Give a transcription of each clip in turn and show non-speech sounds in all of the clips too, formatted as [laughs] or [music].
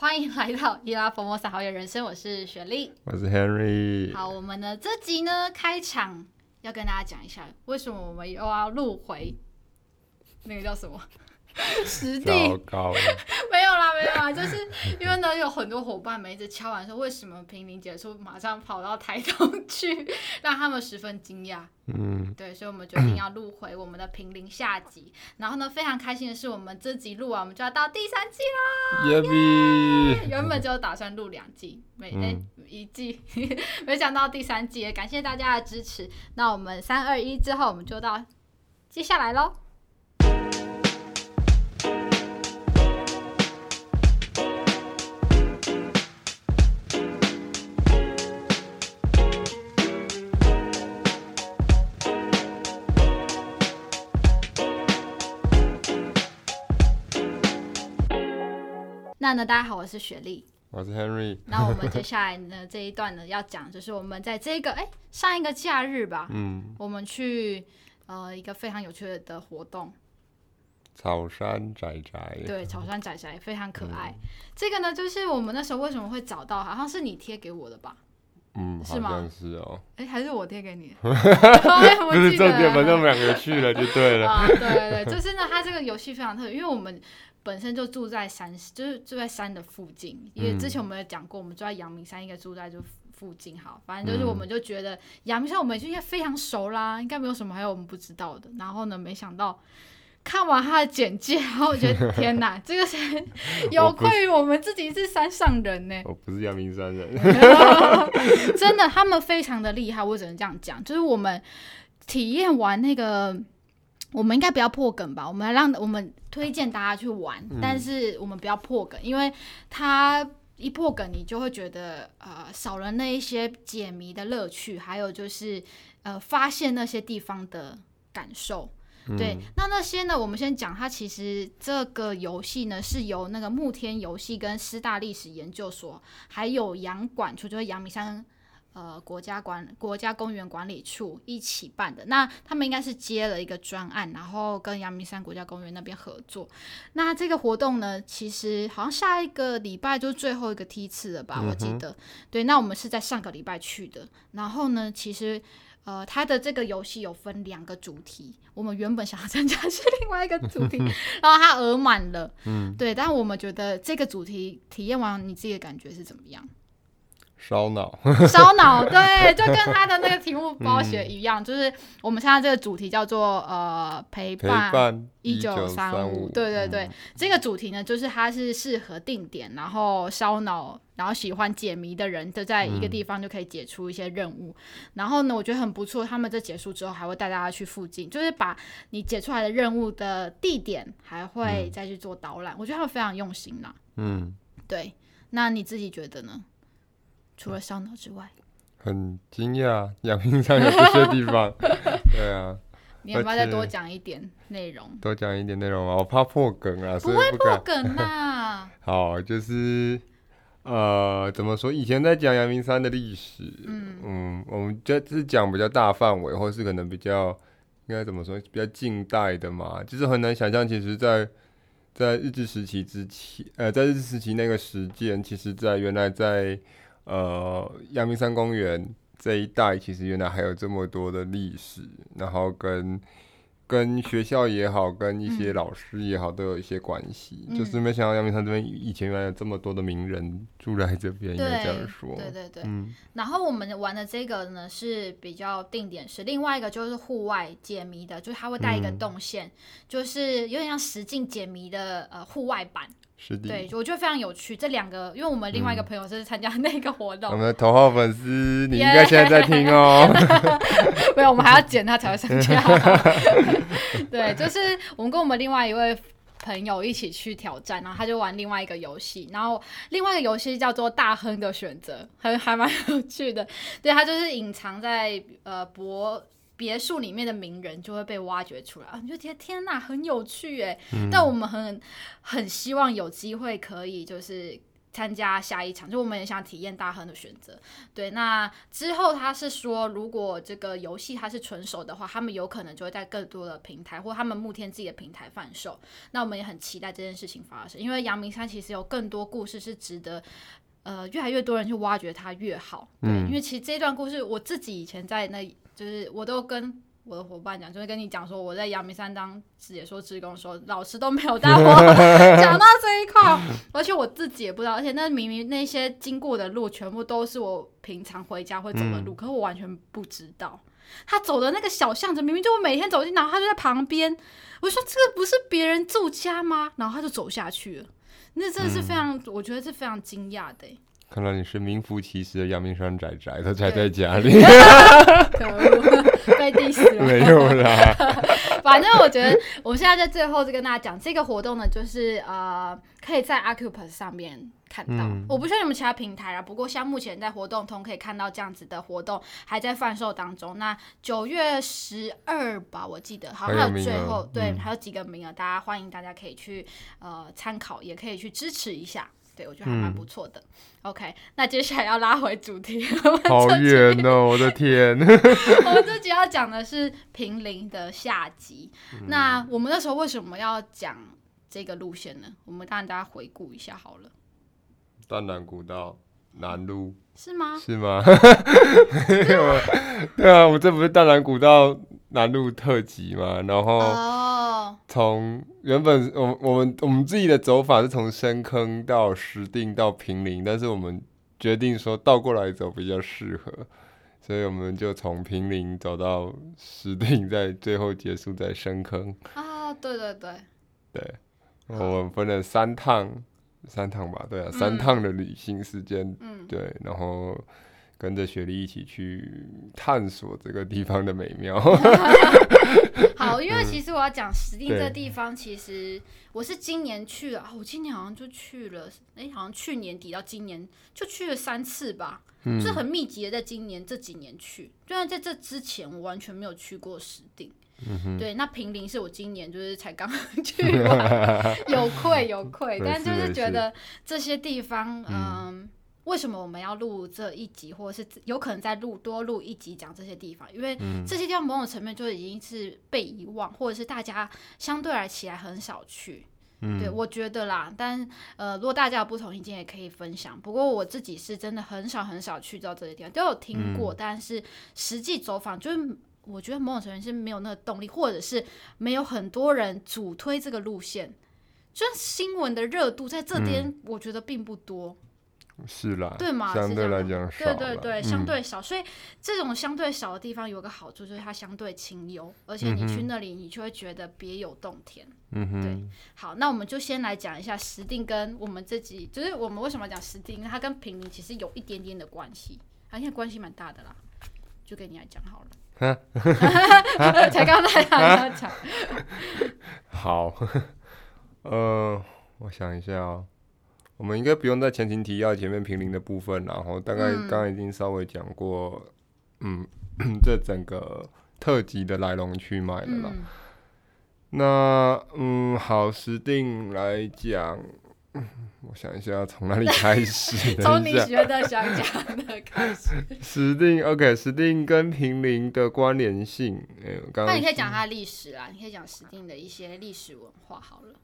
欢迎来到伊拉佛莫萨好友人生，我是雪莉，我是 Henry。好，我们的这集呢，开场要跟大家讲一下，为什么我们又要录回那个叫什么？[laughs] 实地没有 [laughs] 啦，没有啊，就是因为呢，有很多伙伴们一直敲完说，为什么平林结束马上跑到台东去，让他们十分惊讶。嗯，对，所以我们决定要录回我们的平林下集。然后呢，非常开心的是，我们这集录完，我们就要到第三季啦。耶比！原本就打算录两季，每哎、欸、一季，[laughs] 没想到第三季，感谢大家的支持。那我们三二一之后，我们就到接下来喽。那呢，大家好，我是雪莉，我是 Henry。那我们接下来呢这一段呢要讲，就是我们在这个哎、欸、上一个假日吧，嗯，我们去呃一个非常有趣的活动，草山宅宅，对，草山宅宅非常可爱。嗯、这个呢，就是我们那时候为什么会找到，好像是你贴给我的吧？嗯，是吗？是哦，哎、欸，还是我贴给你？[laughs] 不是重点，反正我们两个去了就对了。啊，对对对，就是呢，它这个游戏非常特别，因为我们。本身就住在山，就是住在山的附近。因为之前我们有讲过，我们住在阳明山，应该住在就附近。好，反正就是我们就觉得阳明山我们就应该非常熟啦，应该没有什么还有我们不知道的。然后呢，没想到看完他的简介，然后我觉得 [laughs] 天哪，这个是 [laughs] 有愧于我们自己是山上人呢。[laughs] 我不是阳明山人，真的，他们非常的厉害。我只能这样讲，就是我们体验完那个。我们应该不要破梗吧？我们让我们推荐大家去玩，嗯，但是我们不要破梗，因为它一破梗，你就会觉得呃少了那一些解谜的乐趣，还有就是呃发现那些地方的感受。嗯、对，那那些呢？我们先讲，它其实这个游戏呢是由那个慕天游戏跟师大历史研究所，还有杨管处，就是阳明山。呃，国家管国家公园管理处一起办的，那他们应该是接了一个专案，然后跟阳明山国家公园那边合作。那这个活动呢，其实好像下一个礼拜就是最后一个梯次了吧？嗯、我记得。对，那我们是在上个礼拜去的。然后呢，其实呃，它的这个游戏有分两个主题，我们原本想要参加是另外一个主题，[laughs] 然后它额满了。嗯，对，但我们觉得这个主题体验完，你自己的感觉是怎么样？烧脑，烧脑，对，就跟他的那个题目包写一样，嗯，就是我们现在这个主题叫做呃陪伴一九三五，对对对，嗯，这个主题呢，就是它是适合定点，然后烧脑，然后喜欢解谜的人，就在一个地方就可以解出一些任务，嗯。然后呢，我觉得很不错，他们这结束之后还会带大家去附近，就是把你解出来的任务的地点还会再去做导览，嗯，我觉得他们非常用心啦。嗯，对，那你自己觉得呢？除了烧脑之外，很惊讶，阳明山有这些地方。[laughs] 对啊，你要不要再多讲一点内容？多讲一点内容啊，我怕破梗啊，不会破梗啊。[laughs] 好，就是呃，怎么说？以前在讲阳明山的历史，嗯嗯，我们就是讲比较大范围，或是可能比较应该怎么说？比较近代的嘛，就是很难想象，其实在，在在日治时期之前，呃，在日治时期那个时间，其实在原来在。呃，阳明山公园这一带其实原来还有这么多的历史，然后跟跟学校也好，跟一些老师也好，都有一些关系。嗯、就是没想到阳明山这边以前原来有这么多的名人住在这边，应该这样说。对对对。嗯。然后我们玩的这个呢是比较定点式，另外一个就是户外解谜的，就是它会带一个动线，嗯、就是有点像实境解谜的呃户外版。是的，对，我觉得非常有趣。这两个，因为我们另外一个朋友是参加那个活动，嗯、我们的头号粉丝，你应该现在在听哦。[laughs] 没有，我们还要剪他才会参加。[laughs] 对，就是我们跟我们另外一位朋友一起去挑战，然后他就玩另外一个游戏，然后另外一个游戏叫做大亨的选择，还还蛮有趣的。对，他就是隐藏在呃博。别墅里面的名人就会被挖掘出来，啊你就觉得天哪，很有趣哎、嗯！但我们很很希望有机会可以就是参加下一场，就我们也想体验大亨的选择。对，那之后他是说，如果这个游戏它是纯手的话，他们有可能就会在更多的平台或他们目天自己的平台贩售。那我们也很期待这件事情发生，因为阳明山其实有更多故事是值得，呃，越来越多人去挖掘它越好。对，嗯、因为其实这段故事我自己以前在那，就是我都跟。我的伙伴讲，就会跟你讲说，我在阳明山当解说职工的时候，老师都没有带我 [laughs] 讲到这一块，而且我自己也不知道，而且那明明那些经过的路全部都是我平常回家会走的路，嗯、可是我完全不知道他走的那个小巷子，明明就我每天走进，然后他就在旁边，我说这个不是别人住家吗？然后他就走下去了，那真的是非常，嗯、我觉得是非常惊讶的。看来你是名副其实的阳明山宅宅，他宅在家里。可恶，被 diss 了。没有啦，反正我觉得，我现在在最后就跟大家讲，这个活动呢，就是呃，可以在 Acupus 上面看到。嗯、我不确定有没有其他平台啊，不过像目前在活动通可以看到这样子的活动还在贩售当中。那九月十二吧，我记得好像还有最后对，还有几个名额，大家欢迎大家可以去呃参考，也可以去支持一下。对，我觉得还蛮不错的。嗯、OK，那接下来要拉回主题，[laughs] 好远哦，我的天！[laughs] 我们这集要讲的是平林的下集。嗯、那我们那时候为什么要讲这个路线呢？我们让大家回顾一下好了。淡兰古道南路是吗？是吗？[laughs] 对啊，我们这不是淡兰古道南路特辑嘛？然后。Oh. 从原本我们我们我们自己的走法是从深坑到石碇到平林，但是我们决定说倒过来走比较适合，所以我们就从平林走到石碇，再最后结束在深坑。啊，对对对，对，我们分了三趟，三趟吧，对啊，三趟的旅行时间，嗯，对，然后。跟着雪莉一起去探索这个地方的美妙。[laughs] 好，因为其实我要讲石碇这个地方，其实我是今年去了，我今年好像就去了，哎，好像去年底到今年就去了三次吧，是很密集的，在今年这几年去。就然在这之前，我完全没有去过石碇。对，那平林是我今年就是才刚去完，[laughs] 有愧有愧，但就是觉得这些地方，嗯。为什么我们要录这一集，或者是有可能再录多录一集讲这些地方？因为这些地方某种层面就已经是被遗忘，或者是大家相对来起来很少去。嗯，对，我觉得啦。但呃，如果大家有不同意见，也可以分享。不过我自己是真的很少很少去到这些地方，都有听过，嗯、但是实际走访，就是我觉得某种程度是没有那个动力，或者是没有很多人主推这个路线，就是新闻的热度在这边，我觉得并不多。是啦，对嘛？相对来讲少，对对对，相对少。嗯、所以这种相对少的地方有个好处，就是它相对清幽，而且你去那里，你就会觉得别有洞天。嗯哼，对。好，那我们就先来讲一下石定跟我们自己，就是我们为什么讲石定，它跟平民其实有一点点的关系，而且关系蛮大的啦。就给你来讲好了。[laughs] 才刚才他讲。[laughs] 好，[laughs] 呃，我想一下哦。我们应该不用在前情提要前面平林的部分，然后大概刚刚已经稍微讲过，嗯，嗯，[clears throat] 这整个特辑的来龙去脉了啦。嗯那嗯，好，石定来讲，[clears throat] 我想一下从哪里开始？从你觉得想讲的开始。[laughs] 石定，OK，石定跟平林的关联性，哎，刚刚那你可以讲它的历史啊，你可以讲石定的一些历史文化好了。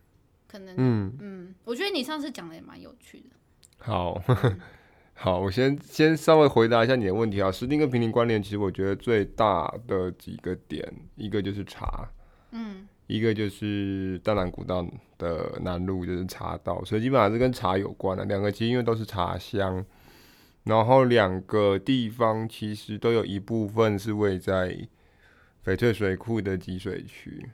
可能嗯嗯，我觉得你上次讲的也蛮有趣的。好，[laughs] 好，我先先稍微回答一下你的问题啊。石碇跟平林关联，其实我觉得最大的几个点，一个就是茶，嗯，一个就是淡兰古道的南路就是茶道，所以基本上是跟茶有关的。两个其实因为都是茶乡，然后两个地方其实都有一部分是位在翡翠水库的集水区。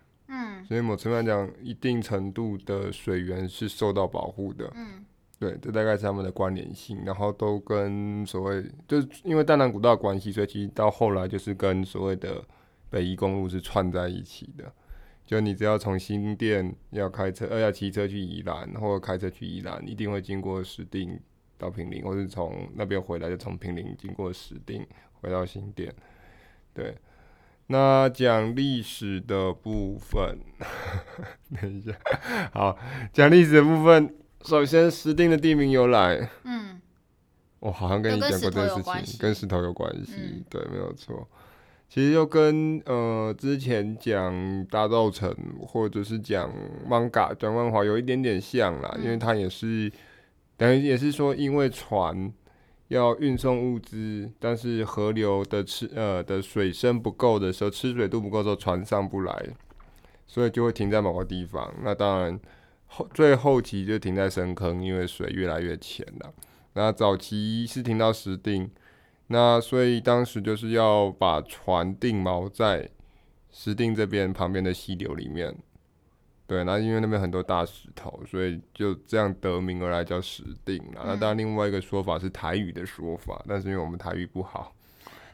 嗯，所以某层面来讲，一定程度的水源是受到保护的。嗯，对，这大概是他们的关联性。然后都跟所谓，就是因为淡南古道的关系，所以其实到后来就是跟所谓的北宜公路是串在一起的。就你只要从新店要开车，呃，要骑车去宜兰，或者开车去宜兰，一定会经过石碇到平林，或是从那边回来就从平林经过石碇回到新店。对。那讲历史的，部分，[laughs] 等一下，好，讲历史的部分，首先石碇的地名由来，嗯，我好像跟你讲过这个事情，跟石头有关系，嗯、对，没有错。其实就跟呃之前讲大稻城或者是讲 manga 讲漫画有一点点像啦，嗯、因为它也是等于也是说，因为船要运送物资，但是河流的吃呃的水深不够的时候，吃水度不够的时候，船上不来，所以就会停在某个地方。那当然后最后期就停在深坑，因为水越来越浅了。那早期是停到石碇。那所以当时就是要把船定锚在石碇这边旁边的溪流里面，对，那因为那边很多大石头，所以就这样得名而来叫石碇。那当然另外一个说法是台语的说法，但是因为我们台语不好，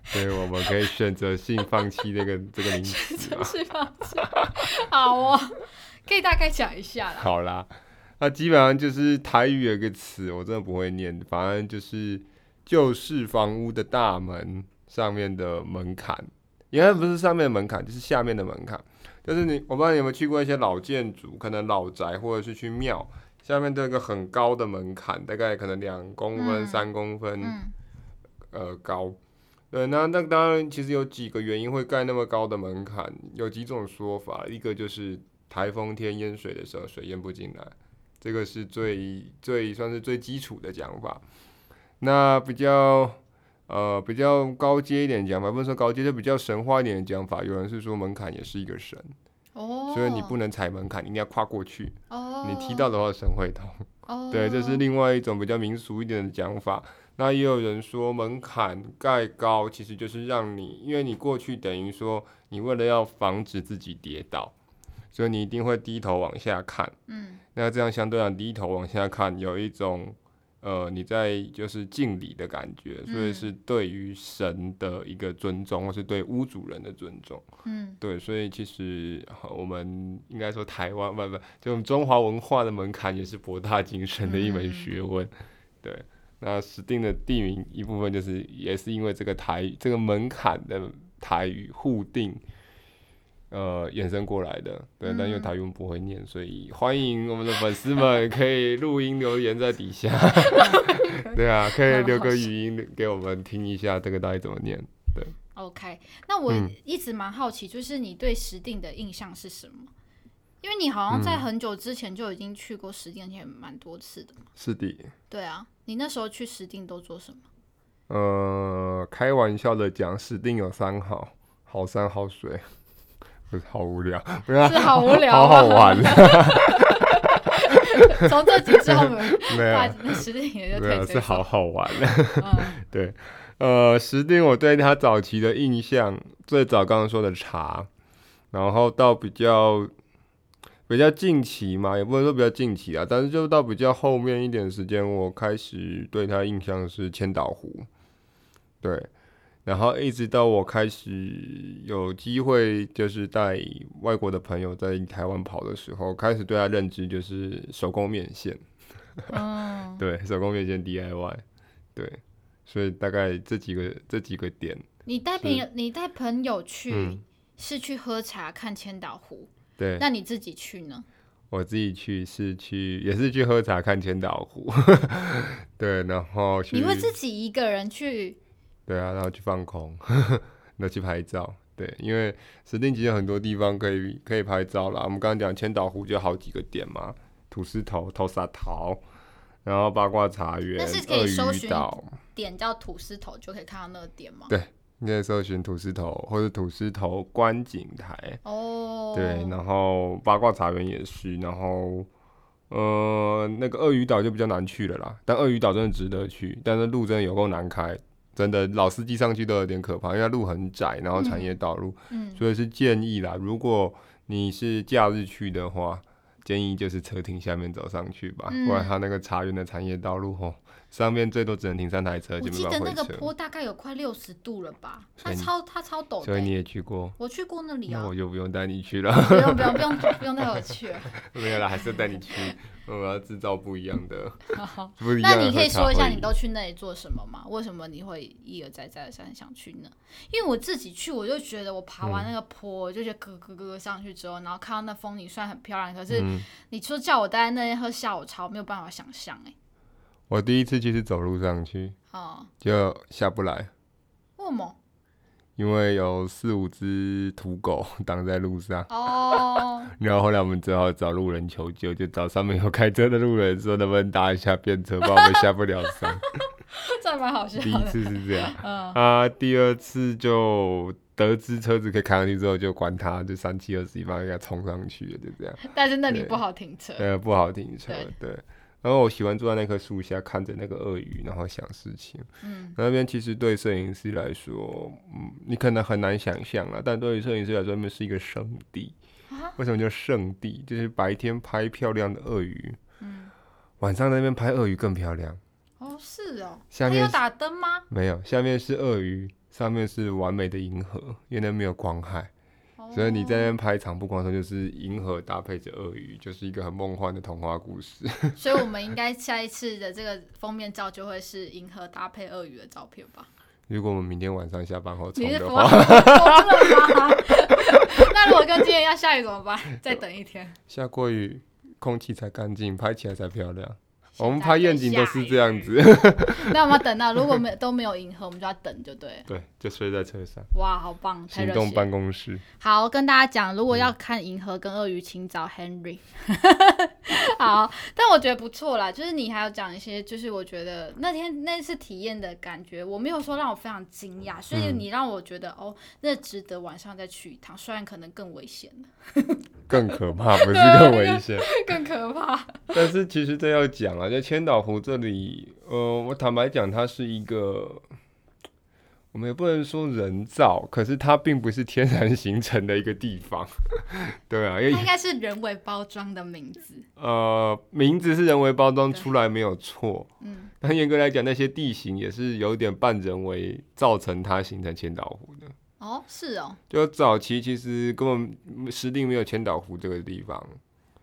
所以我们可以选择性放弃这个这个名词。选择性放弃，好哦，可以大概讲一下啦。好啦，那基本上就是台语有一个词，我真的不会念，反正就是。旧式房屋的大门上面的门槛，应该不是上面的门槛，就是下面的门槛。就是你，我不知道你有没有去过一些老建筑，可能老宅或者是去庙，下面都有一个很高的门槛，大概可能两公分、三、嗯、公分，嗯、呃高。对，那那当然，其实有几个原因会盖那么高的门槛，有几种说法。一个就是台风天淹水的时候，水淹不进来，这个是最最算是最基础的讲法。那比较呃比较高阶一点讲法，不能说高阶，就比较神话一点的讲法。有人是说门槛也是一个神，哦，所以你不能踩门槛，你一定要跨过去。哦，你踢到的话，神会痛。哦，对，这是另外一种比较民俗一点的讲法。那也有人说门槛盖高，其实就是让你，因为你过去等于说你为了要防止自己跌倒，所以你一定会低头往下看。嗯，那这样相对来低头往下看，有一种。呃，你在就是敬礼的感觉，所以是对于神的一个尊重，嗯、或是对屋主人的尊重。嗯，对，所以其实我们应该说台湾不不，就我们中华文化的门槛也是博大精深的一门学问。嗯、对，那石定的地名一部分就是也是因为这个台这个门槛的台语互定。呃，衍生过来的，对，但因为台语不会念，所以欢迎我们的粉丝们可以录音留言在底下，[laughs] 对啊，可以留个语音给我们听一下，这个到底怎么念？对，OK，那我一直蛮好奇，就是你对石碇的印象是什么？嗯、因为你好像在很久之前就已经去过石定，而且蛮多次的嘛。是的。对啊，你那时候去石碇都做什么？呃，开玩笑的讲，石碇有三好：好山好水。不是好无聊，不是好无聊，好好玩。[laughs] 从这集之后，[laughs] 没有石碇也就没有，是好好玩。[laughs] 对，呃，石定我对他早期的印象，最早刚刚说的茶，然后到比较比较近期嘛，也不能说比较近期啊，但是就到比较后面一点时间，我开始对他印象是千岛湖，对。然后一直到我开始有机会，就是带外国的朋友在台湾跑的时候，开始对他认知就是手工面线。[laughs] 嗯，对，手工面线 DIY，对，所以大概这几个这几个点。你带朋友，你带朋友去，嗯，是去喝茶看千岛湖。对，那你自己去呢？我自己去是去，也是去喝茶看千岛湖。[laughs] 对，然后你会自己一个人去？对啊，然后去放空，[laughs] 然后去拍照。对，因为石碇其实很多地方可以可以拍照啦。我们刚刚讲千岛湖就好几个点嘛，土司头、头沙桃，然后八卦茶园、鳄鱼岛，点叫土司头就可以看到那个点吗？对，你可以搜寻土司头或者土司头观景台。哦。对，然后八卦茶园也是，然后呃那个鳄鱼岛就比较难去了啦。但鳄鱼岛真的值得去，但是路真的有够难开。真的老司机上去都有点可怕，因为路很窄，然后产业道路，所以是建议啦。如果你是假日去的话，建议就是车停下面走上去吧，嗯、不然它那个茶园的产业道路吼，上面最多只能停三台车，我记得那个坡大概有快六十度了吧？它超它超陡的。所以你也去过？我去过那里啊。那我就不用带你去了。[laughs] 不用不用不用不用带我去了。[laughs] 没有了，还是带你去。我要制造不一样的。[laughs] 不一样。那你可以说一下，你都去那里做什么吗？为什么你会一而再再而三想去呢？因为我自己去，我就觉得我爬完那个坡，嗯、就觉得咯咯咯上去之后，然后看到那风景虽然很漂亮，可是你说叫我待在那边喝下午茶，我没有办法想象哎。我第一次去是走路上去，哦，就下不来。为什么？因为有四五只土狗 [laughs] 挡在路上哦，[laughs] 然后后来我们只好找路人求救，就找上面有开车的路人说能不能搭一下便车，不然我们下不了山。[laughs] 这还蛮好笑的。第一次是这样，嗯、啊，第二次就得知车子可以开上去之后，就管他，就三七二十一，把人家冲上去了，就这样。但是那里不好停车。呃，不好停车，对。对然后我喜欢坐在那棵树下，看着那个鳄鱼，然后想事情。嗯，那边其实对摄影师来说，嗯，你可能很难想象啊，但对于摄影师来说，那边是一个圣地。啊？为什么叫圣地？就是白天拍漂亮的鳄鱼，嗯，晚上在那边拍鳄鱼更漂亮。哦，是哦。下面有打灯吗？没有，下面是鳄鱼，上面是完美的银河，因为那没有光害。所以你在那边拍长曝光的时候，就是银河搭配着鳄鱼，就是一个很梦幻的童话故事。[laughs] 所以我们应该下一次的这个封面照就会是银河搭配鳄鱼的照片吧？如果我们明天晚上下班后冲的话，[laughs] 那如果跟今天要下雨怎么办？再等一天。下过雨，空气才干净，拍起来才漂亮。我们拍愿景都是这样子，[laughs] 那我们要等到如果没都没有银河，我们就要等，就对。对，就睡在车上。哇，好棒！行动办公室。好，跟大家讲，如果要看银河跟鳄鱼，请找 Henry。[laughs] 好，但我觉得不错啦，就是你还要讲一些，就是我觉得那天那次体验的感觉，我没有说让我非常惊讶，所以你让我觉得、嗯、哦，那值得晚上再去一趟，虽然可能更危险更可怕，[laughs] 不是更危险，[laughs] 更可怕。[laughs] 但是其实这要讲啊，在千岛湖这里，呃，我坦白讲，它是一个，我们也不能说人造，可是它并不是天然形成的一个地方，对啊，因为它应该是人为包装的名字。呃，名字是人为包装出来没有错，嗯，但严格来讲，那些地形也是有点半人为造成它形成千岛湖的。哦，是哦。就早期其实根本石碇没有千岛湖这个地方。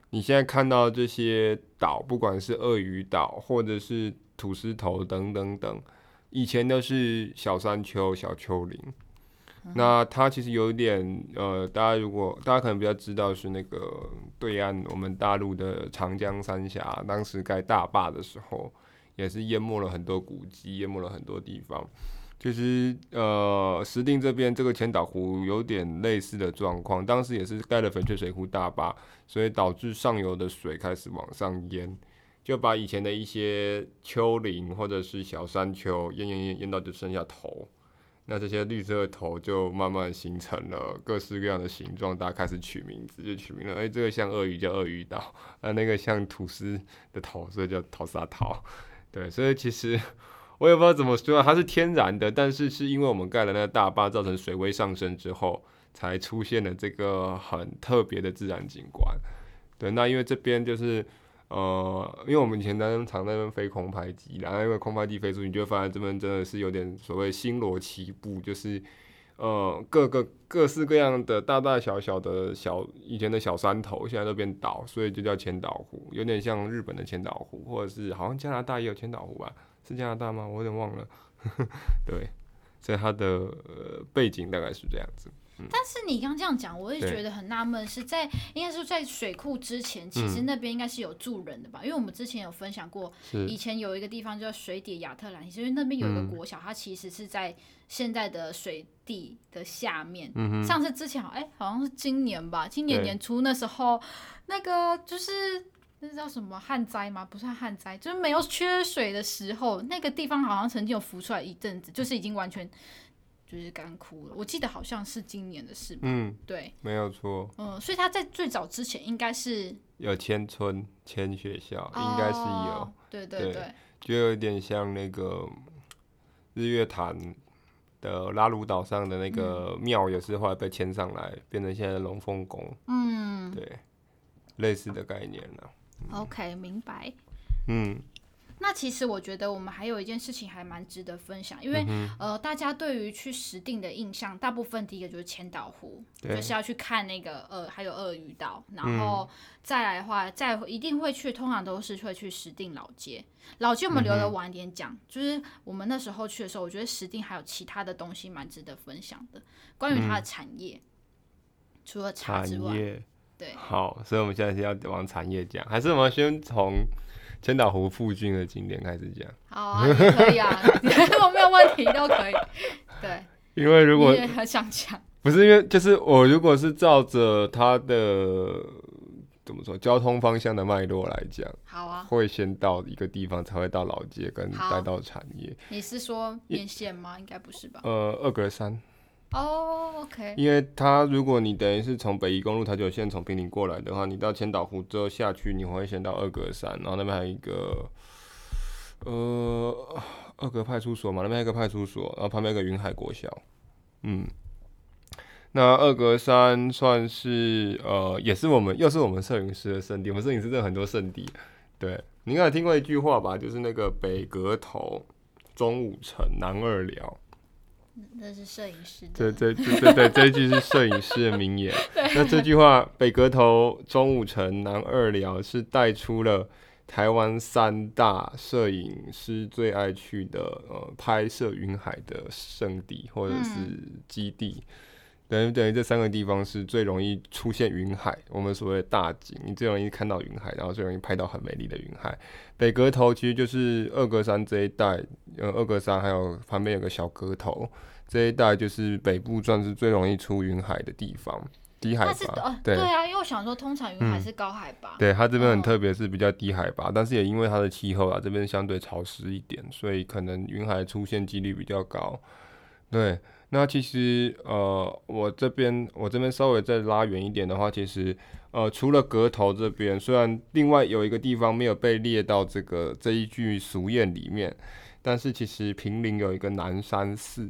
你现在看到这些岛，不管是鳄鱼岛或者是土司头等等等，以前都是小山丘、小丘陵。嗯、那它其实有点，呃，大家如果大家可能比较知道是那个对岸我们大陆的长江三峡，当时盖大坝的时候，也是淹没了很多古迹，淹没了很多地方。其实，呃，石碇这边这个千岛湖有点类似的状况，当时也是盖了翡翠水库大坝，所以导致上游的水开始往上淹，就把以前的一些丘陵或者是小山丘淹淹淹淹到就剩下头，那这些绿色的头就慢慢形成了各式各样的形状，大家开始取名字，就取名了，哎，这个像鳄鱼叫鳄鱼岛，[laughs] 啊，那个像吐司的头，所以叫淘沙岛，对，所以其实。我也不知道怎么说，它是天然的，但是是因为我们盖了那个大坝，造成水位上升之后，才出现了这个很特别的自然景观。对，那因为这边就是，呃，因为我们以前在常在那边飞空拍机，然后因为空拍机飞出，你就会发现这边真的是有点所谓星罗棋布，就是，呃，各个各式各样的大大小小的小以前的小山头，现在都变岛，所以就叫千岛湖，有点像日本的千岛湖，或者是好像加拿大也有千岛湖吧。是加拿大吗？我有点忘了。[laughs] 对，所以它的、呃、背景大概是这样子。嗯、但是你刚这样讲，我也觉得很纳闷，是在应该是在水库之前，其实那边应该是有住人的吧？嗯、因为我们之前有分享过，以前有一个地方叫水底亚特兰，因为那边有一个国小，嗯、它其实是在现在的水底的下面。嗯、上次之前好，哎、欸，好像是今年吧？今年年初那时候，那个就是。那是叫什么旱灾吗？不算旱灾，就是没有缺水的时候，那个地方好像曾经有浮出来一阵子，就是已经完全就是干枯了。我记得好像是今年的事吧。嗯，对，没有错。嗯，所以他在最早之前应该是有迁村、迁学校，应该是有。哦、对对对，对，就有点像那个日月潭的拉鲁岛上的那个庙，也是后来被迁上来，嗯、变成现在的龙凤宫。嗯，对，类似的概念了。OK，明白。嗯，那其实我觉得我们还有一件事情还蛮值得分享，因为、嗯、呃，大家对于去石碇的印象，大部分第一个就是千岛湖，就是要去看那个呃，还有鳄鱼岛，然后再来的话，再一定会去，通常都是会去石碇老街。老街我们留着晚点讲，嗯、就是我们那时候去的时候，我觉得石碇还有其他的东西蛮值得分享的，关于它的产业，嗯、除了茶之外，对，好，所以我们现在是要往产业讲，还是我们先从？千岛湖附近的景点开始讲，好啊，也可以啊，[laughs] 我没有问题，都可以。对，因为如果你也很想讲，不是因为就是我如果是照着它的怎么说交通方向的脉络来讲，好啊，会先到一个地方才会到老街跟带到产业。你是说面线吗？应该不是吧？呃，二格山。哦、，OK，。因为它，如果你等于是从北宜公路台九线从平林过来的话，你到千岛湖之后下去，你会先到二格山，然后那边还有一个呃二格派出所嘛，那边还有一个派出所，然后旁边有个云海国小。嗯，那二格山算是呃，也是我们又是我们摄影师的圣地。我们摄影师真的很多圣地。对，你应该有听过一句话吧？就是那个北格头、中午城、南二寮。这是摄影师。这这这对对，这一句是摄影师的名言。[laughs] 那这句话，北阁头、中武城、南二寮是带出了台湾三大摄影师最爱去的呃拍摄云海的圣地或者是基地。等于等于这三个地方是最容易出现云海，我们所谓的大景，你最容易看到云海，然后最容易拍到很美丽的云海。北格头其实就是二格山这一带，呃，二格山还有旁边有个小格头，这一带就是北部算是最容易出云海的地方，低海拔。呃、对对啊，因为我想说，通常云海是高海拔。嗯、对，它这边很特别，是比较低海拔，哦、但是也因为它的气候啊，这边相对潮湿一点，所以可能云海出现几率比较高。对。那其实呃，我这边我这边稍微再拉远一点的话，其实呃，除了格头这边，虽然另外有一个地方没有被列到这个这一句俗谚里面，但是其实平陵有一个南山寺，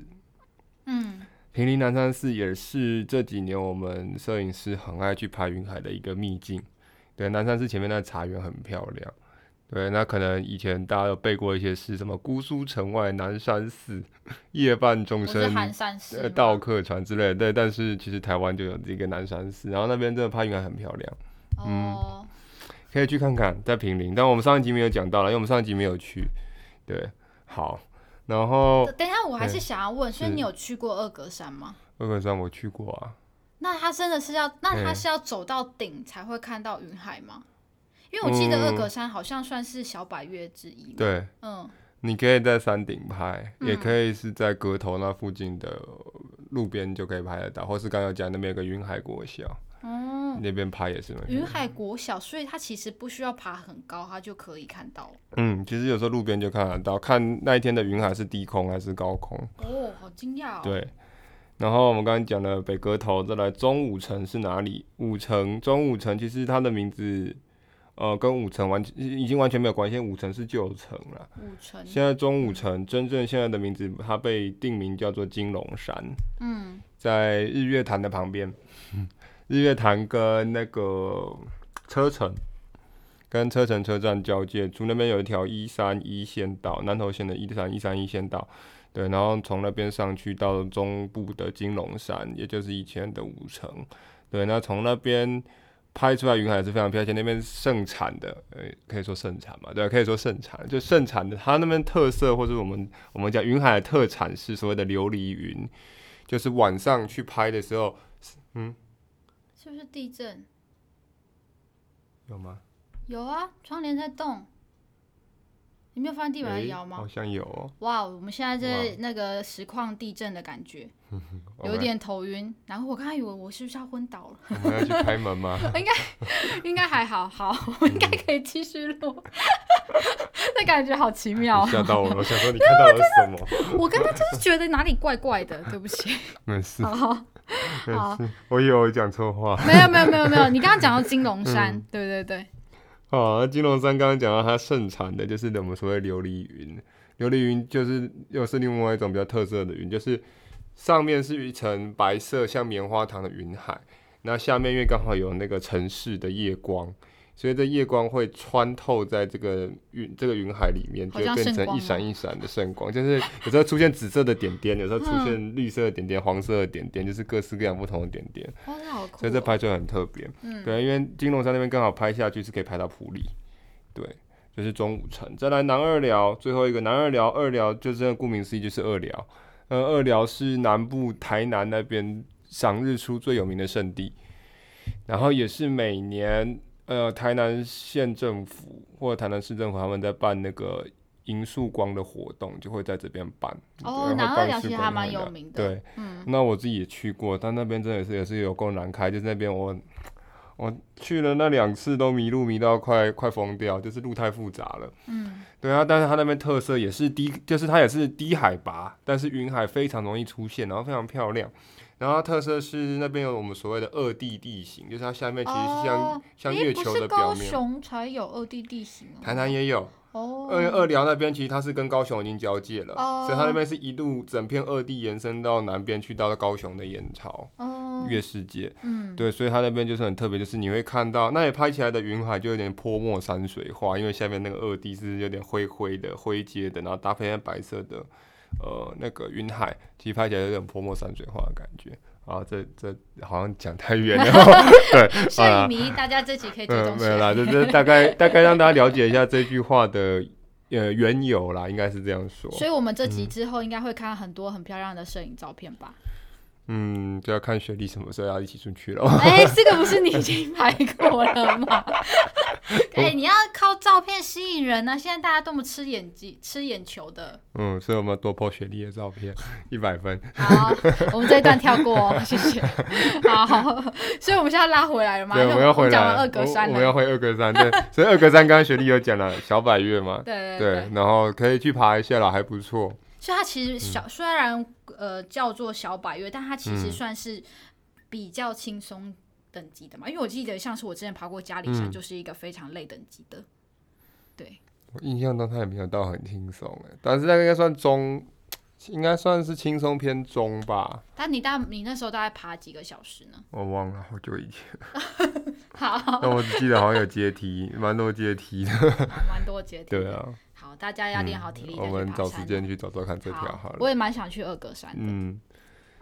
嗯，平陵南山寺也是这几年我们摄影师很爱去拍云海的一个秘境。对，南山寺前面那茶园很漂亮。对，那可能以前大家有背过一些诗，什么姑苏城外南山寺，夜半钟声呃到客船之类的。对，但是其实台湾就有这个南山寺，然后那边真的拍云海很漂亮。哦、嗯，可以去看看，在平陵。但我们上一集没有讲到了，因为我们上一集没有去。对，好，然后等一下，我还是想要问，所以你有去过二格山吗？二格山我去过啊。那他真的是要，那他是要走到顶才会看到云海吗？因为我记得二格山好像算是小百岳之一。对，嗯，你可以在山顶拍，嗯、也可以是在格头那附近的路边就可以拍得到，或是刚刚讲那边有个云海国小，哦、嗯，那边拍也是。云海国小，所以它其实不需要爬很高，它就可以看到。嗯，其实有时候路边就看得到，看那一天的云海是低空还是高空。哦，好惊讶哦。对，然后我们刚刚讲了北格头，再来中武城是哪里？武城，中武城其实它的名字。呃，跟五层完已经完全没有关系，五层是旧城了。五城现在中五层真正现在的名字，它被定名叫做金龙山。嗯，在日月潭的旁边，日月潭跟那个车城，跟车城车站交界处那边有一条一三一线道，南投县的一三一三一线道。对，然后从那边上去到中部的金龙山，也就是以前的五层。对，那从那边。拍出来云海是非常漂亮，那边盛产的，呃，可以说盛产嘛，对，可以说盛产，就盛产的，它那边特色或者我们我们讲云海的特产是所谓的琉璃云，就是晚上去拍的时候，嗯，是不是地震？有吗？有啊，窗帘在动。你没有发现地板在摇吗？好像有哦。哇，我们现在在那个实况地震的感觉，[laughs] 有点头晕。然后我刚才以为我是不是要昏倒了？我们要去开门吗？[laughs] 应该应该还好，好，[laughs] 我应该可以继续录。那感觉好奇妙。吓到我了，我想说你看到了什么？我刚刚就是觉得哪里怪怪的，对不起。没事。好，好。我以为我讲错话。没有没有没有没有，你刚刚讲到金龙山，对对对。哦，金龙山刚刚讲到它盛产的就是我们所谓琉璃云，琉璃云就是又是另外一种比较特色的云，就是上面是一层白色像棉花糖的云海，那下面因为刚好有那个城市的夜光，所以这夜光会穿透在这个云这个云海里面，就会变成一闪一闪的圣光，就是有时候出现紫色的点点，有时候出现绿色的点点、黄色的点点，就是各式各样不同的点点。所以这拍出来很特别。嗯，对，因为金龙山那边刚好拍下去是可以拍到普里，对，就是中午城。再来南二寮，最后一个南二寮，二寮就是顾名思义就是二寮。呃，二寮是南部台南那边赏日出最有名的圣地，然后也是每年。呃，台南县政府或者台南市政府他们在办那个银树光的活动，就会在这边办。哦，南二寮其实还蛮有名的。对，嗯，那我自己也去过，但那边真的是也是有够难开，就是那边我我去了那两次都迷路迷到快快疯掉，就是路太复杂了。嗯，对啊，但是它那边特色也是低，就是它也是低海拔，但是云海非常容易出现，然后非常漂亮。然后特色是那边有我们所谓的二地地形，就是它下面其实是像、哦、像月球的表面。高雄才有二地地形、哦、台南也有。哦。二二寮那边其实它是跟高雄已经交界了，哦、所以它那边是一路整片二地延伸到南边去到高雄的盐潮。哦。月世界。嗯。对，所以它那边就是很特别，就是你会看到，那里拍起来的云海就有点泼墨山水画，因为下面那个二地是有点灰灰的、灰阶的，然后搭配上白色的。呃，那个云海其实拍起来有点泼墨山水画的感觉啊，这这好像讲太远了。[laughs] [laughs] 对，[laughs] 摄影迷，大家这集可以追踪。没有啦，这这大概大概让大家了解一下这句话的呃缘由啦，应该是这样说。所以我们这集之后应该会看到很多很漂亮的摄影照片吧。嗯，就要看雪莉什么时候要一起出去了。哎、欸，这个不是你已经拍过了吗？[laughs] 哎、欸，你要靠照片吸引人呢、啊。现在大家多么吃眼睛、吃眼球的。嗯，所以我们要多 po 雪莉的照片，[laughs] 一百分。好，我们这一段跳过、哦，[laughs] 谢谢。好，所以我们现在拉回来了吗？对，我们要回来。讲完二格山，我们要回二格山。对，所以二格山刚刚雪莉有讲了小百岳嘛？对对。然后可以去爬一下了，还不错。所以它其实小，虽然呃叫做小百岳，但它其实算是比较轻松等级的嘛。因为我记得，像是我之前爬过嘉里山，就是一个非常累等级的。对，我印象中它也没有到很轻松哎，但是那个应该算中，应该算是轻松偏中吧。但你大你那时候大概爬几个小时呢？我忘了，好久以前。好，那我只记得好像有阶梯，蛮多阶梯的。[laughs] 蛮多阶梯。对啊。好大家要练好体力，嗯。我们找时间去找找看这条好了。我也蛮想去二格山的。嗯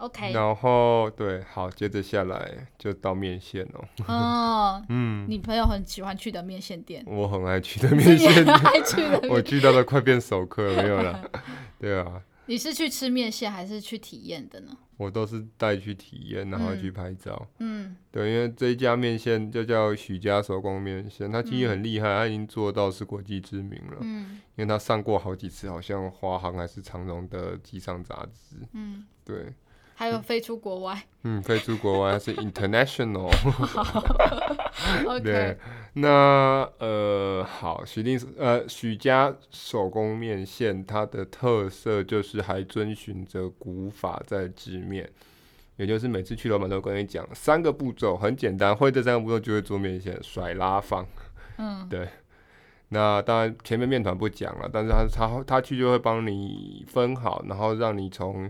，OK。然后对，好，接着下来就到面线哦。哦，[laughs] 嗯，你朋友很喜欢去的面线店。我很爱去的面线店，爱去的。我去到了快变熟客了，没有了。[laughs] 对啊。你是去吃面线还是去体验的呢？我都是带去体验，然后去拍照。嗯，对，因为这一家面线就叫许家手工面线，它其实很厉害，它已经做到是国际知名了。嗯，因为它上过好几次，好像华航还是长荣的机上杂志。嗯，对。还有飞出国外，嗯，飞出国外是 international。[laughs] 好对，那呃，好，许定呃许家手工面线，它的特色就是还遵循着古法在制面，也就是每次去老板都跟你讲三个步骤，很简单，会这三个步骤就会做面线，甩拉放。嗯，对。那当然前面面团不讲了，但是他他他去就会帮你分好，然后让你从。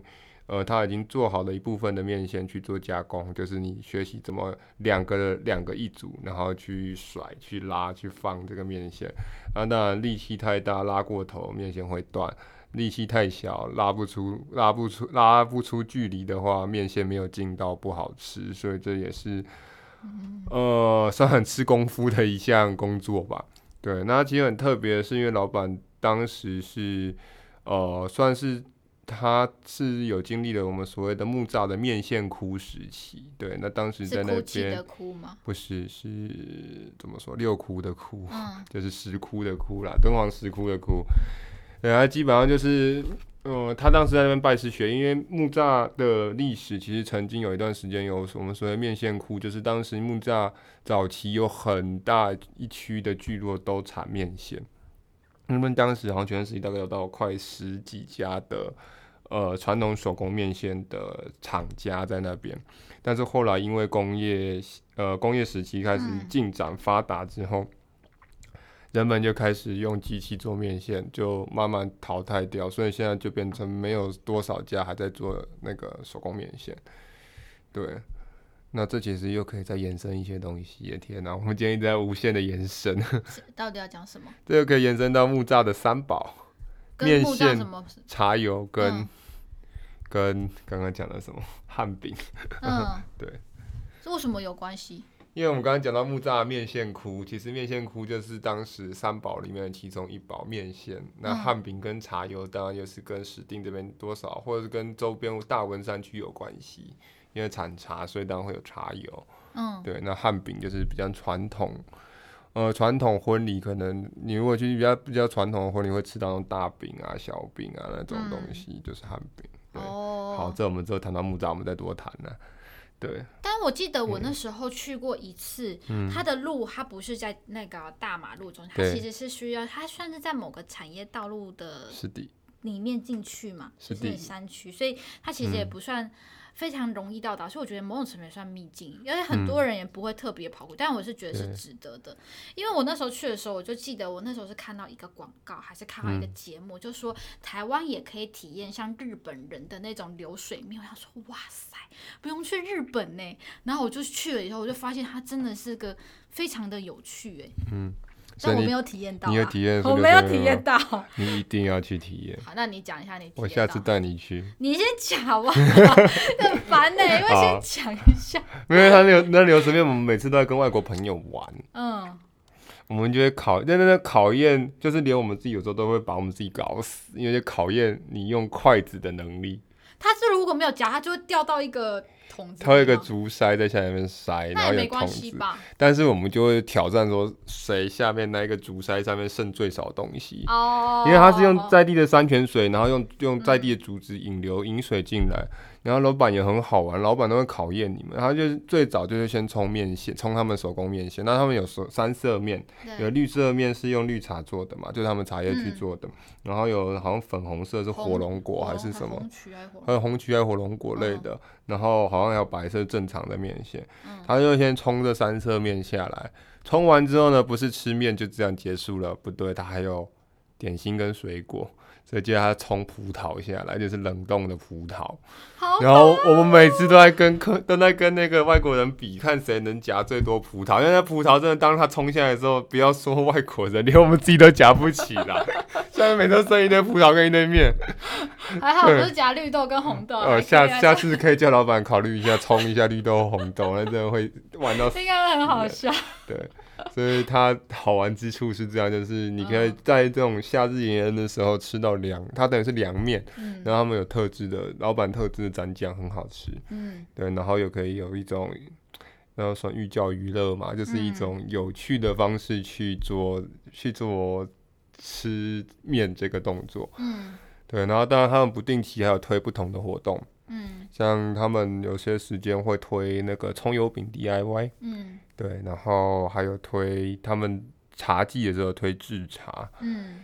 呃，他已经做好了一部分的面线去做加工，就是你学习怎么两个两个一组，然后去甩、去拉、去放这个面线。啊，当然力气太大拉过头，面线会断；力气太小拉不出、拉不出、拉不出距离的话，面线没有劲道不好吃。所以这也是呃算很吃功夫的一项工作吧。对，那其实很特别，是因为老板当时是呃算是。他是有经历了我们所谓的木栅的面线窟时期，对，那当时在那边不是是怎么说六窟的窟，嗯、就是石窟的窟啦，敦煌石窟的窟，对，他基本上就是，呃，他当时在那边拜师学，因为木栅的历史其实曾经有一段时间有我们所谓面线窟，就是当时木栅早期有很大一区的聚落都产面线，他们当时好像全盛时期大概有到快十几家的。呃，传统手工面线的厂家在那边，但是后来因为工业呃工业时期开始进展发达之后，嗯、人们就开始用机器做面线，就慢慢淘汰掉，所以现在就变成没有多少家还在做那个手工面线。对，那这其实又可以再延伸一些东西。天哪，我们今天一直在无限的延伸。[laughs] 到底要讲什么？这个可以延伸到木栅的三宝：面线、茶油跟、嗯、跟刚刚讲的什么 [laughs] 汉饼。嗯，[laughs] 对。这为什么有关系？因为我们刚刚讲到木栅面线窟，其实面线窟就是当时三宝里面的其中一宝面线。那汉饼跟茶油当然又是跟石碇这边多少，或者是跟周边大文山区有关系。因为产茶，所以当然会有茶油。嗯，对。那汉饼就是比较传统，呃，传统婚礼可能你如果去比较比较传统的婚礼，会吃到那种大饼啊、小饼啊那种东西，嗯、就是汉饼。对。哦。好，这我们之后谈到木栅，我们再多谈呢。对。但我记得我那时候去过一次，嗯、它的路它不是在那个大马路中，它其实是需要，它算是在某个产业道路的里面进去嘛，是的，山区，所以它其实也不算。嗯非常容易到达，所以我觉得某种层面算秘境，因为很多人也不会特别跑过，嗯、但我是觉得是值得的。因为我那时候去的时候，我就记得我那时候是看到一个广告，还是看到一个节目，嗯、就说台湾也可以体验像日本人的那种流水面。我想说，哇塞，不用去日本呢。然后我就去了以后，我就发现它真的是个非常的有趣，哎，嗯。但我没有体验到，你有体验？我没有体验到，你一定要去体验。好，那你讲一下你。我下次带你去。你先讲好不好？[laughs] 很烦呢，因为先讲一下。因为他那那流水面，我们每次都在跟外国朋友玩。嗯。我们就会考，那那那考验，就是连我们自己有时候都会把我们自己搞死，因为考验你用筷子的能力。它是如果没有夹，它就会掉到一个。它有一个竹筛在下面塞，然后有桶子。但是我们就会挑战说，谁下面那一个竹筛上面剩最少东西。哦。因为它是用在地的山泉水，然后用用在地的竹子引流引水进来。然后老板也很好玩，老板都会考验你们。他就是最早就是先冲面线，冲他们手工面线。那他们有三色面，有绿色面是用绿茶做的嘛，就是他们茶叶去做的。然后有好像粉红色是火龙果还是什么，还有红曲还有火龙果类的。然后好像还有白色正常的面线。他就先冲这三色面下来，冲完之后呢，不是吃面就这样结束了，不对，他还有点心跟水果。所以接着他冲葡萄下来，就是冷冻的葡萄。好然后我们每次都在跟客，都在跟那个外国人比，看谁能夹最多葡萄。因为那葡萄真的，当他冲下来的时候，不要说外国人，连我们自己都夹不起来。[laughs] 下面每次剩一堆葡萄跟一堆面。还好不是夹绿豆跟红豆。[laughs] 呃，下下次可以叫老板考虑一下，冲一下绿豆红豆，那真的会玩到。应该会很好笑。对。所以它好玩之处是这样，就是你可以在这种夏日炎炎的时候吃到凉，它等于是凉面，嗯、然后他们有特制的老板特制的蘸酱，很好吃。嗯，对，然后又可以有一种，然后算寓教于乐嘛，就是一种有趣的方式去做、嗯、去做吃面这个动作。嗯，对，然后当然他们不定期还有推不同的活动。嗯，像他们有些时间会推那个葱油饼 DIY。嗯。对，然后还有推他们茶季的时候推制茶，嗯，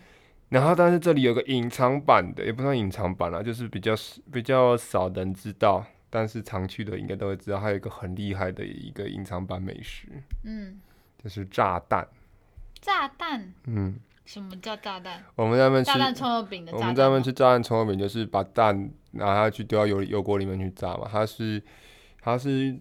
然后但是这里有个隐藏版的，也不算隐藏版啦，就是比较比较少人知道，但是常去的应该都会知道，还有一个很厉害的一个隐藏版美食，嗯，就是炸弹，炸弹，嗯，什么叫炸弹？我们在那边吃炸弹葱油饼的，我们在那边吃炸弹葱油饼，就是把蛋拿下去丢到油油锅里面去炸嘛，它是它是。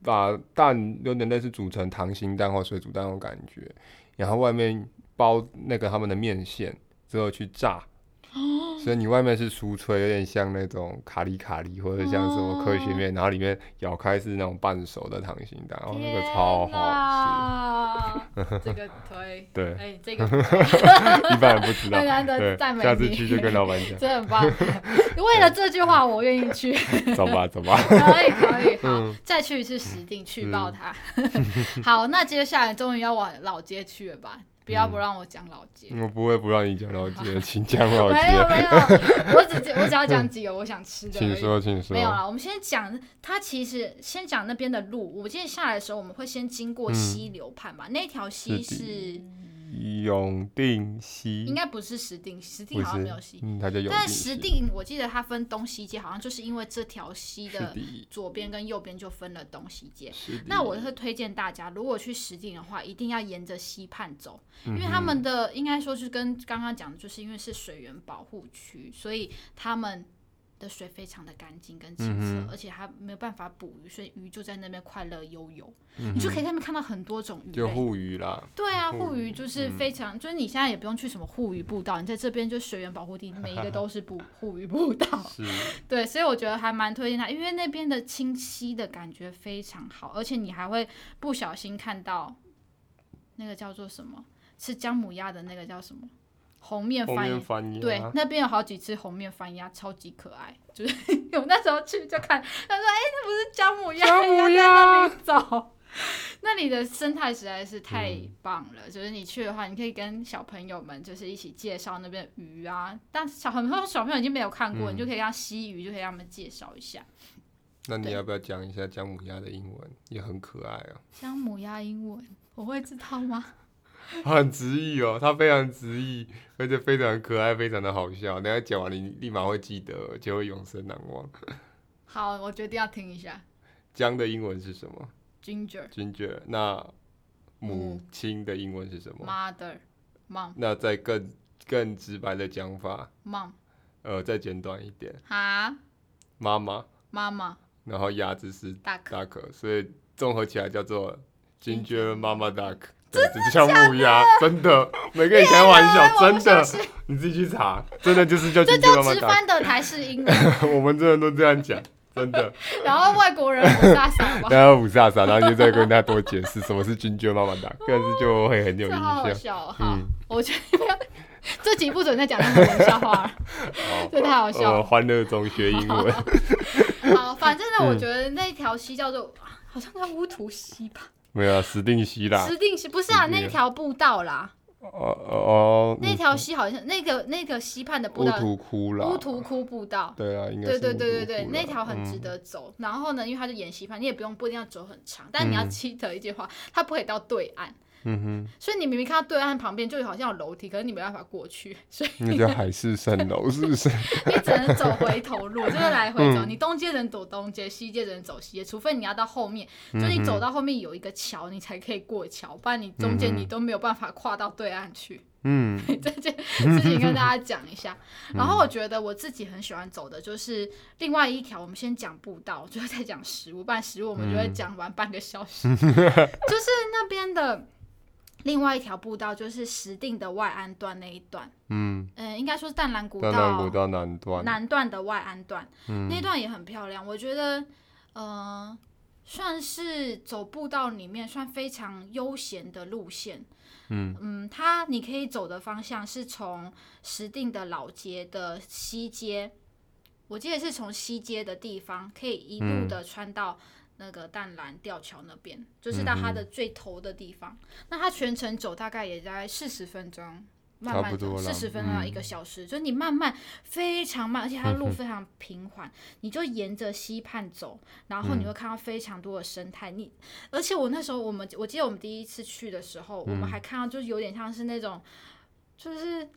把蛋有点类似煮成溏心蛋或水煮蛋那种感觉，然后外面包那个他们的面线之后去炸。所以你外面是酥脆，有点像那种卡里卡里，或者像什么科学面，然后里面咬开是那种半熟的溏心蛋，然后那个超好吃。[laughs] 这个推对，哎，这个 [laughs] 一般人不知道。[laughs] 对，下次去就跟老板讲，真的很棒。为了这句话，我愿意去。走吧，走吧。可以，可以，好，再去一次石碇去爆它。好，那接下来终于要往老街去了吧？不要不让我讲老街，我不会不让你讲老街，[laughs] 请讲老街。没有没 [laughs] 有，我只我只要讲几个我想吃的。请说，请说。没有啦，我们先讲，它其实先讲那边的路。我今天下来的时候，我们会先经过溪流畔吧，那条溪是。永定溪。应该不是石定，石定好像没有溪，嗯，它叫永定。但石定我记得它分东西街，好像就是因为这条溪的左边跟右边就分了东西街。的。那我会推荐大家，如果去石定的话，一定要沿着溪畔走，因为他们的应该说是跟刚刚讲的，就是因为是水源保护区，所以他们的水非常的干净跟清澈，嗯、而且它没有办法捕鱼，所以鱼就在那边快乐悠游。嗯、你就可以在那边看到很多种鱼，就护鱼啦。对啊，护鱼就是非常，嗯、就是你现在也不用去什么护鱼步道，你在这边就水源保护地，每一个 [laughs] 都是捕护鱼步道。是，[laughs] 对，所以我觉得还蛮推荐它，因为那边的清晰的感觉非常好，而且你还会不小心看到那个叫做什么，是姜母鸭的那个叫什么？红面番番对，那边有好几只红面翻鸭，超级可爱。就是 [laughs] 我那时候去就看，他说：“哎、欸，那不是姜母鸭，姜母鸭在那里走。[laughs] ”那里的生态实在是太棒了。嗯、就是你去的话，你可以跟小朋友们就是一起介绍那边的鱼啊。但小很多小朋友已经没有看过，嗯、你就可以让吸鱼，就可以让他们介绍一下。那你要不要讲一下姜母鸭的英文？也很可爱啊。姜母鸭英文我会知道吗？[laughs] 很直译哦，他非常直译，而且非常可爱，非常的好笑。等下讲完，你立马会记得，就会永生难忘。[laughs] 好，我决定要听一下。姜的英文是什么？Ginger。Ginger。那母亲的英文是什么？Mother，Mom。那再更更直白的讲法，Mom。呃，再简短一点。哈。妈妈。妈妈。然后鸭子是 duck，所以综合起来叫做 Ginger Mama Duck。对，真的像木鸭，真的，没跟你开玩笑，真的，你自己去查，真的就是叫。这叫直翻的台式英文。[laughs] 我们真的都这样讲，真的。然后外国人五煞煞，[laughs] 然后五煞煞，然后就再跟大家多解释什么是 Ginger Mama Duck，但是就会很有印象。好笑，嗯，我觉得这集不准再讲那么冷笑话了，[laughs] 这太好笑了。欢乐中学英文。好，反正呢，我觉得那条溪叫做，好像叫乌图溪吧。没有啊，石定溪啦。石定溪不是啊，那条步道啦。哦哦，那条溪好像那个那个溪畔的步道。乌图窟啦。乌图窟步道。对啊，应该对对对对对，那条很值得走。然后呢，因为它是沿溪畔，你也不用不一定要走很长，但你要记得一句话，它不可以到对岸。嗯哼，所以你明明看到对岸旁边就好像有楼梯，可是你没办法过去，[laughs] 所以那叫海市蜃楼，是不是？[laughs] 你只能走回头路，就是来回走。嗯、你东街人走东街，西街人走西街，除非你要到后面，就你走到后面有一个桥，你才可以过桥，不然你中间你都没有办法跨到对岸去。嗯，[laughs] 这件事情跟大家讲一下。然后我觉得我自己很喜欢走的就是另外一条，我们先讲步道，最后再讲食物，不然食物我们就会讲完半个小时。嗯、就是那边的。另外一条步道就是石定的外安段那一段，嗯，呃、应该说是淡蓝古道，淡蓝古道南段，南段的外安段，嗯、那段也很漂亮。我觉得，呃，算是走步道里面算非常悠闲的路线，嗯。嗯，它你可以走的方向是从石定的老街的西街，我记得是从西街的地方可以一路的穿到。那个淡蓝吊桥那边，就是到它的最头的地方。嗯、那它全程走大概也在四十分钟，慢慢走四十分钟到一个小时，嗯、就是你慢慢非常慢，而且它的路非常平缓，嗯、你就沿着溪畔走，然后你会看到非常多的生态。嗯、你而且我那时候我们我记得我们第一次去的时候，嗯、我们还看到就是有点像是那种，就是。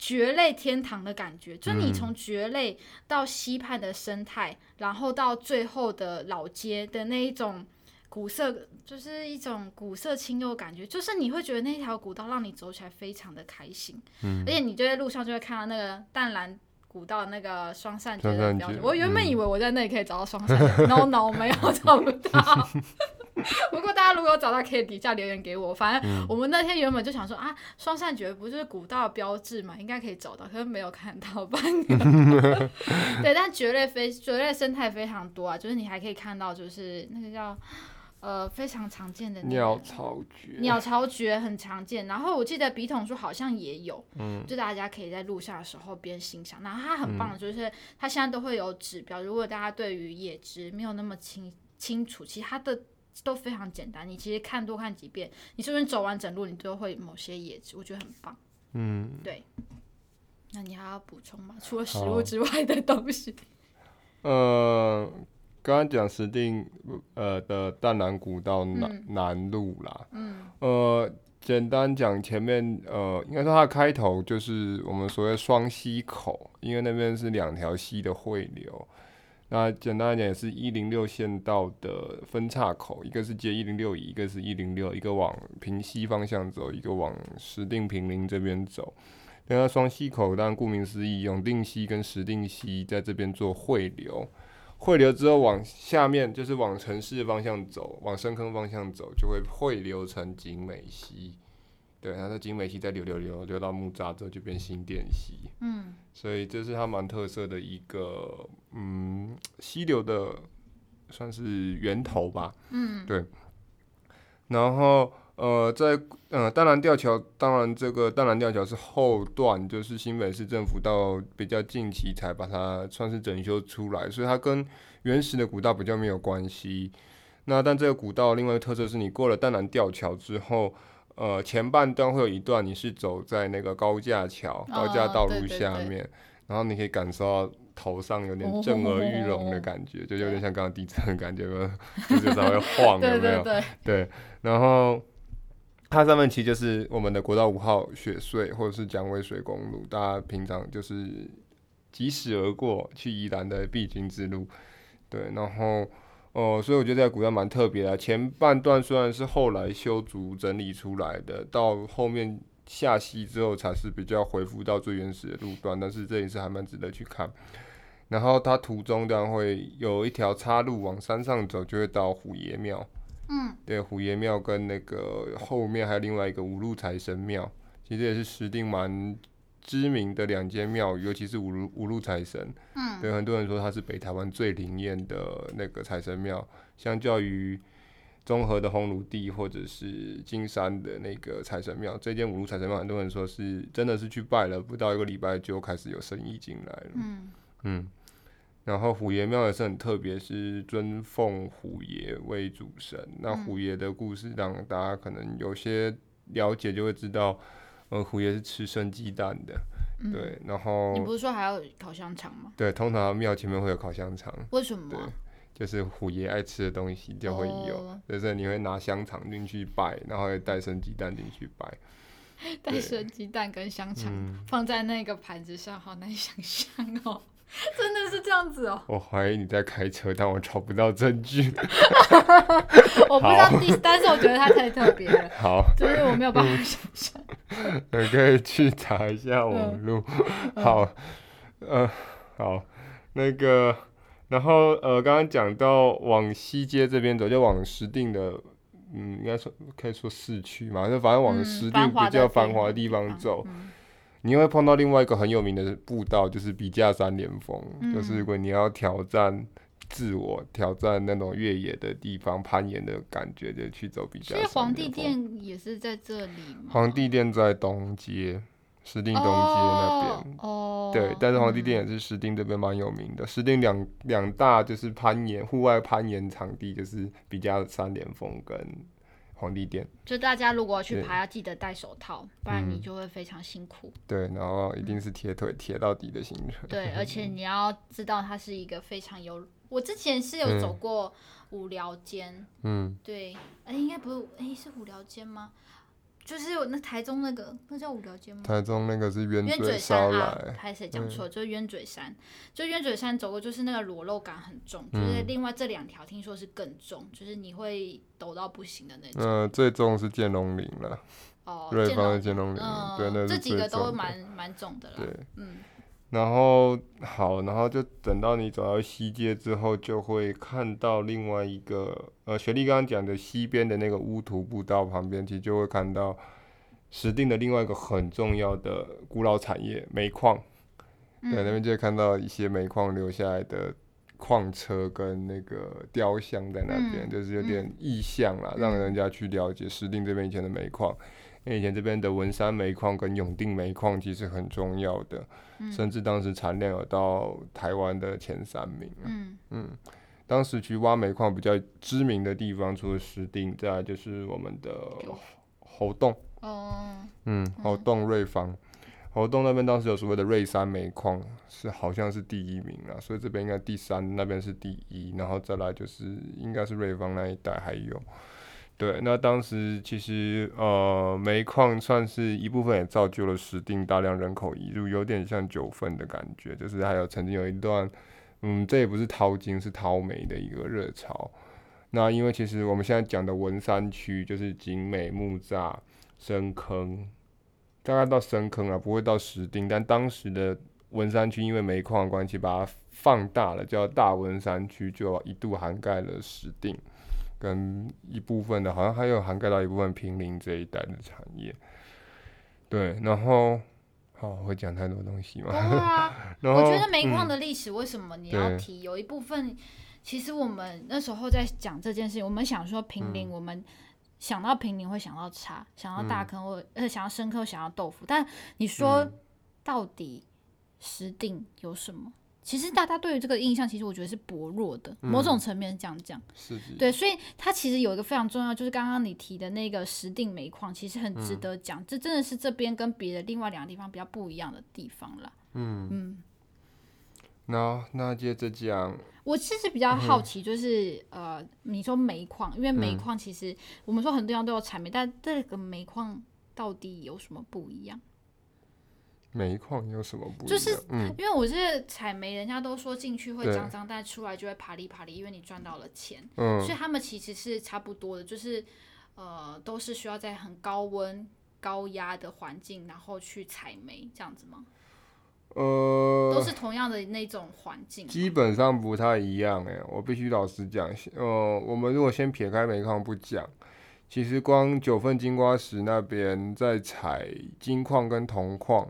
蕨类天堂的感觉，就你从蕨类到溪畔的生态，嗯、然后到最后的老街的那一种古色，就是一种古色清幽感觉，就是你会觉得那条古道让你走起来非常的开心，嗯、而且你就在路上就会看到那个淡蓝古道那个双扇蕨的标志。我原本以为我在那里可以找到双扇蕨，no no 没有找不到。[laughs] 不过大家如果有找到，可以底下留言给我。反正我们那天原本就想说啊，双扇蕨不就是古道标志嘛，应该可以找到，可是没有看到半个。[laughs] 对，但蕨类非蕨类生态非常多啊，就是你还可以看到，就是那个叫呃非常常见的鸟巢蕨，鸟巢蕨很常见。然后我记得笔筒树好像也有，嗯，就大家可以在路上的时候边欣赏。然后它很棒的就是它现在都会有指标，如果大家对于野植没有那么清清楚，其实它的。都非常简单，你其实看多看几遍，你是不是走完整路，你都会某些野植，我觉得很棒。嗯，对。那你还要补充吗？[laughs] 除了食物之外的东西？呃，刚刚讲石碇呃的淡南古道南、嗯、南路啦。嗯。呃，简单讲前面呃，应该说它的开头就是我们所谓双溪口，因为那边是两条溪的汇流。那简单来讲，也是一零六县道的分岔口，一个是接一零六乙，一个是一零六，一个往平溪方向走，一个往石碇平林这边走。那双溪口当然顾名思义，永定溪跟石碇溪在这边做汇流，汇流之后往下面就是往城市方向走，往深坑方向走，就会汇流成景美溪。对，然后景美溪再流流流流到木栅之后就变新店溪。嗯，所以这是它蛮特色的一个嗯溪流的算是源头吧。嗯，对。然后呃，在呃淡蓝吊桥，当然这个淡蓝吊桥是后段，就是新北市政府到比较近期才把它算是整修出来，所以它跟原始的古道比较没有关系。那但这个古道另外一个特色是你过了淡蓝吊桥之后。呃，前半段会有一段你是走在那个高架桥、高架道路下面，哦、对对对，然后你可以感受到头上有点震耳欲聋的感觉，哦、就有点像刚刚地震的感觉，就是稍微晃，[laughs] 有没有？对，然后它上面其实就是我们的国道五号雪隧或者是蒋渭水公路，大家平常就是疾驶而过去宜兰的必经之路，对，然后。哦、呃，所以我觉得这个古道蛮特别的。前半段虽然是后来修筑整理出来的，到后面下溪之后才是比较恢复到最原始的路段，但是这也是还蛮值得去看。然后它途中当然会有一条岔路往山上走，就会到虎爷庙。嗯，对，虎爷庙跟那个后面还有另外一个五路财神庙，其实也是石定蛮知名的两间庙，尤其是五路五路财神，嗯，对，很多人说它是北台湾最灵验的那个财神庙，相较于中和的烘炉地或者是金山的那个财神庙，这间五路财神庙，很多人说是真的是去拜了，不到一个礼拜就开始有生意进来了，嗯。嗯，然后虎爷庙也是很特别，是尊奉虎爷为主神，那虎爷的故事让大家可能有些了解，就会知道。呃，虎爷是吃生鸡蛋的，嗯、对，然后你不是说还要烤香肠吗？对，通常庙前面会有烤香肠。为什么？对，就是虎爷爱吃的东西就会有，哦、就是你会拿香肠进去拜，然后会带生鸡蛋进去拜。[laughs] 带生鸡蛋跟香肠放在那个盘子上，好难想象哦。[laughs] 真的是这样子哦！我怀疑你在开车，但我找不到证据。[laughs] 我不知道第，但是我觉得它太特别了。好，就是我没有办法想象。你可以去查一下网路。嗯、好，嗯、呃，好，那个，然后呃，刚刚讲到往西街这边走，就往石碇的，嗯，应该说可以说市区嘛，就反正往石碇比较繁华的地方走。嗯你会碰到另外一个很有名的步道，就是笔架山连峰。嗯、就是如果你要挑战自我、挑战那种越野的地方、攀岩的感觉，就去走笔架山。所以皇帝殿也是在这里吗？皇帝殿在东街，石碇东街那边。哦。对，但是皇帝殿也是石碇这边蛮有名的。石碇两两大就是攀岩、户外攀岩场地，就是比较三连峰跟。皇帝殿，就大家如果去爬，要记得戴手套，不然你就会非常辛苦。对，然后一定是铁腿铁到底的行程。对，而且你要知道，它是一个非常有，我之前是有走过五寮间。嗯，对，哎，应该不是，哎，是五寮间吗？就是有那台中那个，那叫五寮尖吗？台中那个是冤嘴山啊，还是谁讲错？就是冤嘴山，就冤嘴山走过，就是那个裸露感很重，就是另外这两条听说是更重，就是你会抖到不行的那种。嗯，最重是剑龙岭了。哦，瑞芳的剑龙岭，对，那这几个都蛮蛮重的了。对，嗯。然后好，然后就等到你走到西街之后，就会看到另外一个呃，雪莉刚刚讲的西边的那个乌涂步道旁边，其实就会看到石定的另外一个很重要的古老产业——煤矿。嗯、对，那边就会看到一些煤矿留下来的矿车跟那个雕像在那边，嗯、就是有点意象啦，嗯、让人家去了解石定这边以前的煤矿。因为以前这边的文山煤矿跟永定煤矿其实很重要的，嗯、甚至当时产量有到台湾的前三名。嗯嗯，当时去挖煤矿比较知名的地方，除了石碇，再来就是我们的猴洞。哦。嗯，猴洞瑞芳，猴洞那边当时有所谓的瑞山煤矿，是好像是第一名啊，所以这边应该第三，那边是第一，然后再来就是应该是瑞芳那一带还有。对，那当时其实呃，煤矿算是一部分，也造就了石碇大量人口移入，有点像九份的感觉。就是还有曾经有一段，嗯，这也不是淘金，是淘煤的一个热潮。那因为其实我们现在讲的文山区，就是景美、木栅、深坑，大概到深坑啊，不会到石碇。但当时的文山区因为煤矿关系，把它放大了，叫大文山区，就一度涵盖了石碇跟一部分的，好像还有涵盖到一部分平林这一带的产业。对，然后。好，会讲太多东西吗？[laughs] 啊、我觉得煤矿的历史为什么你要提？嗯、有一部分，其实我们那时候在讲这件事情，我们想说平林，我们想到平林会想到茶，想到大坑或呃想到深坑，想到豆腐。但你说到底石定有什么？其实大家对于这个印象，其实我觉得是薄弱的。某种层面这样讲，是对，所以它其实有一个非常重要，就是刚刚你提的那个石定煤矿，其实很值得讲。这真的是这边跟别的另外两个地方比较不一样的地方了。嗯嗯。那那接着讲，我其实比较好奇，就是呃，你说煤矿，因为煤矿其实我们说很多地方都有采煤，但这个煤矿到底有什么不一样？煤矿有什么不一样？就是，因为我是采煤，人家都说进去会脏脏，但出来就会爬里爬里，因为你赚到了钱。嗯，所以他们其实是差不多的，就是呃，都是需要在很高温、高压的环境，然后去采煤这样子吗？呃，都是同样的那种环境。基本上不太一样哎，我必须老实讲。呃，我们如果先撇开煤矿不讲。其实光九份金瓜石那边在采金矿跟铜矿。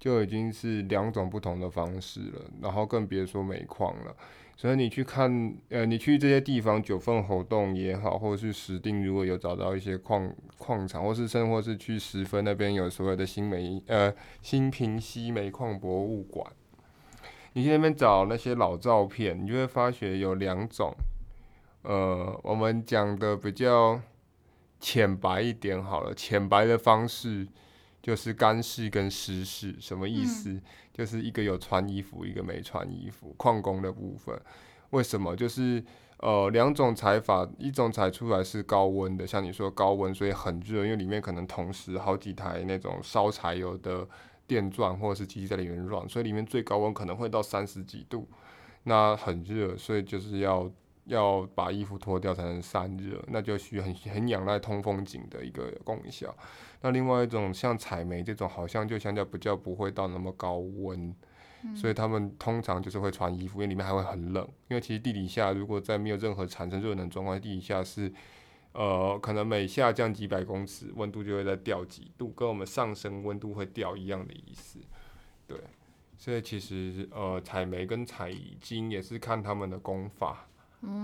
就已经是两种不同的方式了，然后更别说煤矿了。所以你去看，呃，你去这些地方，九份猴硐也好，或者是石碇，如果有找到一些矿矿场，或是甚或是去十分那边有所谓的新煤，呃，新平溪煤矿博物馆，你去那边找那些老照片，你就会发觉有两种，呃，我们讲的比较浅白一点好了，浅白的方式。就是干式跟湿式，什么意思？嗯、就是一个有穿衣服，一个没穿衣服。矿工的部分，为什么？就是呃两种采法，一种采出来是高温的，像你说高温，所以很热，因为里面可能同时好几台那种烧柴油的电钻或者是机器在里面转，所以里面最高温可能会到三十几度，那很热，所以就是要要把衣服脱掉才能散热，那就需要很 [laughs] 很仰赖通风井的一个功效。那另外一种像采煤这种，好像就相较比较不会到那么高温，嗯、所以他们通常就是会穿衣服，因为里面还会很冷。因为其实地底下如果在没有任何产生热能状况，地底下是呃可能每下降几百公尺，温度就会再掉几度，跟我们上升温度会掉一样的意思。对，所以其实呃采煤跟采金也是看他们的功法。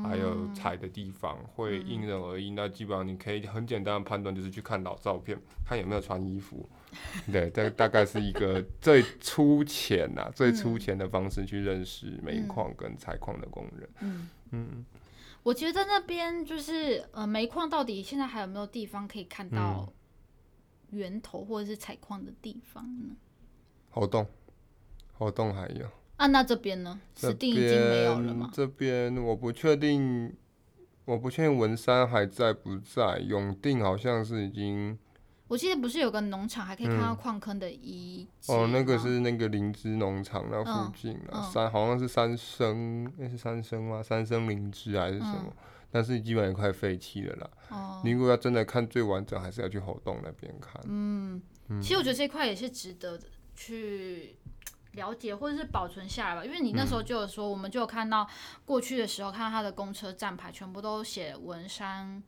还有采的地方会因人而异，嗯、那基本上你可以很简单的判断，就是去看老照片，看有没有穿衣服。对，这大概是一个 [laughs] 最粗浅呐、啊，最粗浅的方式去认识煤矿跟采矿的工人。嗯嗯，嗯我觉得那边就是呃，煤矿到底现在还有没有地方可以看到源头或者是采矿的地方呢？活动，活动还有。啊，那这边呢？这边已经没有了吗？这边我不确定，我不确定文山还在不在。永定好像是已经。我记得不是有个农场，还可以看到矿坑的遗迹、嗯、哦，那个是那个灵芝农场那附近啊，嗯嗯、三好像是三生，那是三生吗？三生灵芝还是什么？嗯、但是基本上也快废弃了啦。哦。你如果要真的看最完整，还是要去猴洞那边看。嗯，嗯其实我觉得这块也是值得去。了解或者是保存下来吧，因为你那时候就有说，嗯、我们就有看到过去的时候，看到他的公车站牌全部都写文山，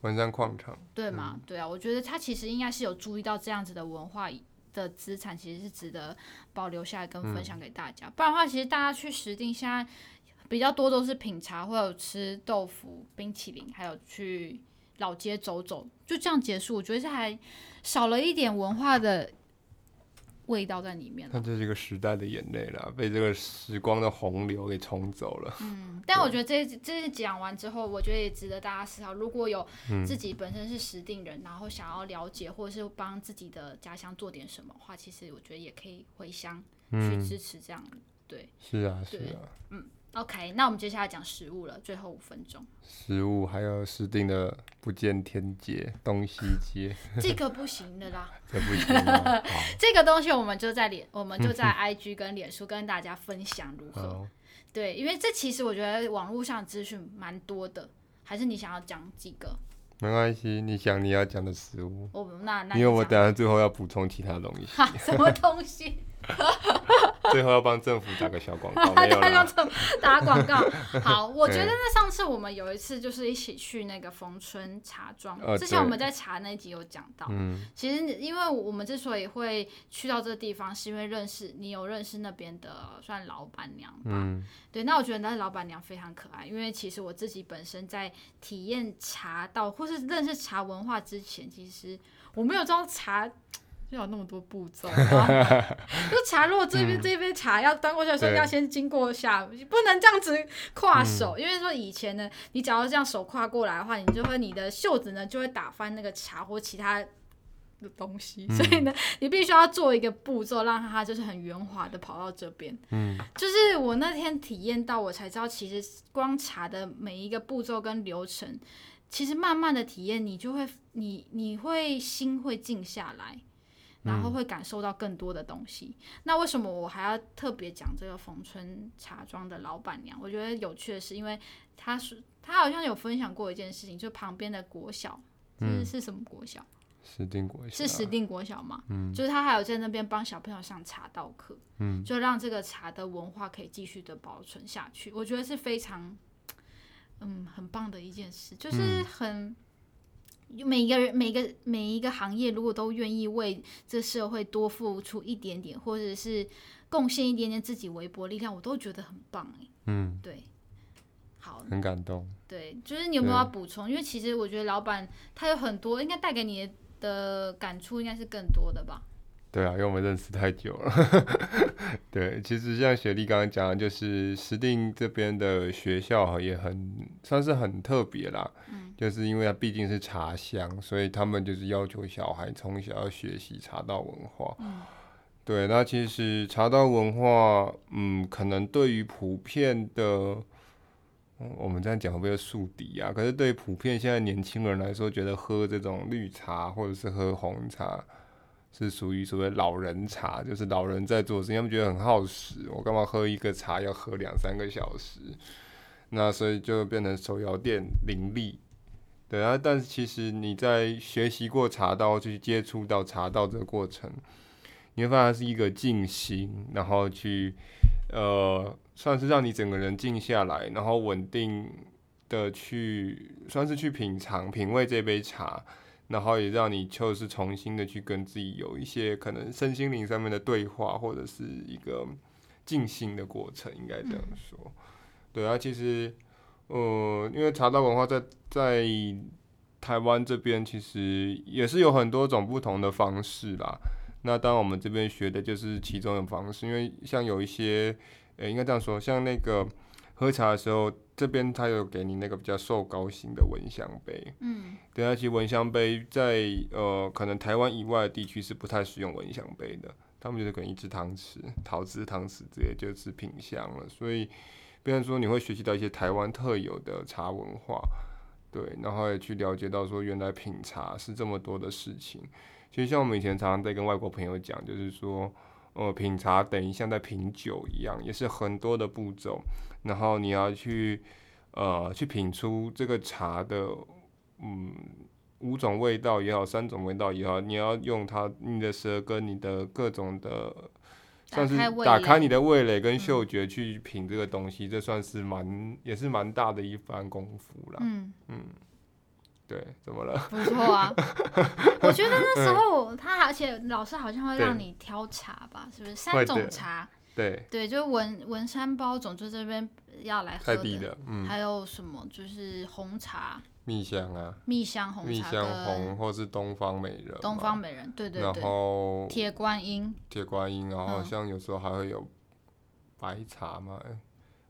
文山矿场，对吗？嗯、对啊，我觉得他其实应该是有注意到这样子的文化的资产，其实是值得保留下来跟分享给大家。嗯、不然的话，其实大家去石碇现在比较多都是品茶，或者吃豆腐、冰淇淋，还有去老街走走，就这样结束。我觉得这还少了一点文化的。味道在里面，它就是一个时代的眼泪啦，被这个时光的洪流给冲走了。嗯，但我觉得这这讲完之后，我觉得也值得大家思考。如果有自己本身是实定人，嗯、然后想要了解或者是帮自己的家乡做点什么话，其实我觉得也可以回乡去支持这样。嗯、对，是啊，是啊，嗯。OK，那我们接下来讲食物了，最后五分钟。食物还有石碇的不见天街、东西街，[laughs] 这个不行的啦。[laughs] 这不行。[laughs] 这个东西我们就在脸，我们就在 IG 跟脸书跟大家分享如何。好对，因为这其实我觉得网络上资讯蛮多的，还是你想要讲几个？没关系，你想你要讲的食物。我那那。因为我等下最后要补充其他东西。什么东西？[laughs] 最后要帮政府打个小广告，[laughs] 没有啦。打广告。好，我觉得那上次我们有一次就是一起去那个逢春茶庄，之前我们在茶那集有讲到。嗯。其实因为我们之所以会去到这个地方，是因为认识你有认识那边的算老板娘吧。嗯。对，那我觉得那老板娘非常可爱，因为其实我自己本身在体验茶道或是认识茶文化之前，其实我没有知道茶。就有那么多步骤 [laughs] [laughs] 就茶，如果这边这杯茶要端过去的时候，要先经过下，不能这样子跨手，嗯、因为说以前呢，你只要这样手跨过来的话，你就会你的袖子呢就会打翻那个茶或其他的东西，嗯、所以呢，你必须要做一个步骤，让它就是很圆滑的跑到这边。嗯，就是我那天体验到，我才知道，其实光茶的每一个步骤跟流程，其实慢慢的体验，你就会你你会心会静下来。然后会感受到更多的东西。嗯、那为什么我还要特别讲这个逢春茶庄的老板娘？我觉得有趣的是，因为她是她好像有分享过一件事情，就旁边的国小，嗯、是是什么国小？石定国小。是石定国小嘛？嗯。就是他还有在那边帮小朋友上茶道课，嗯，就让这个茶的文化可以继续的保存下去。我觉得是非常，嗯，很棒的一件事，就是很。嗯每个人、每个每一个行业，如果都愿意为这社会多付出一点点，或者是贡献一点点自己微薄力量，我都觉得很棒哎。嗯，对，好，很感动。对，就是你有没有要补充？因为其实我觉得老板他有很多，应该带给你的感触应该是更多的吧。对啊，因为我们认识太久了。[laughs] 对，其实像雪莉刚刚讲的，就是石定这边的学校也很算是很特别啦。嗯，就是因为它毕竟是茶乡，所以他们就是要求小孩从小要学习茶道文化。嗯，对，那其实茶道文化，嗯，可能对于普遍的，我们这样讲会不会树敌啊？可是对于普遍现在年轻人来说，觉得喝这种绿茶或者是喝红茶。是属于所谓老人茶，就是老人在做事，他们觉得很耗时。我干嘛喝一个茶要喝两三个小时？那所以就变成手摇店林立。对啊，但是其实你在学习过茶道，去接触到茶道这个过程，你会发现它是一个静心，然后去呃，算是让你整个人静下来，然后稳定的去，算是去品尝、品味这杯茶。然后也让你就是重新的去跟自己有一些可能身心灵上面的对话，或者是一个静心的过程，应该这样说。嗯、对啊，其实，呃，因为茶道文化在在台湾这边其实也是有很多种不同的方式啦。那当然我们这边学的就是其中的方式，因为像有一些，呃，应该这样说，像那个喝茶的时候。这边他有给你那个比较瘦高型的闻香杯，嗯，对啊，其实闻香杯在呃可能台湾以外的地区是不太使用闻香杯的，他们就是可能一只汤匙、陶瓷汤匙直接就是品香了，所以，变成说你会学习到一些台湾特有的茶文化，对，然后也去了解到说原来品茶是这么多的事情，其实像我们以前常常在跟外国朋友讲，就是说，呃，品茶等于像在品酒一样，也是很多的步骤。然后你要去，呃，去品出这个茶的，嗯，五种味道也好，三种味道也好，你要用它，你的舌根，你的各种的，算是打开你的味蕾跟嗅觉去品这个东西，嗯、这算是蛮，也是蛮大的一番功夫啦。嗯嗯，对，怎么了？不错啊，我觉得那时 [laughs] 候他，而且老师好像会让你挑茶吧，是不是三种茶？对对，就文文山包种，就这边要来喝的，的嗯、还有什么就是红茶，蜜香啊，蜜香红茶，蜜香红，或是东方美人，东方美人，对对对，然后铁观音，铁观音，然后像有时候还会有白茶嘛。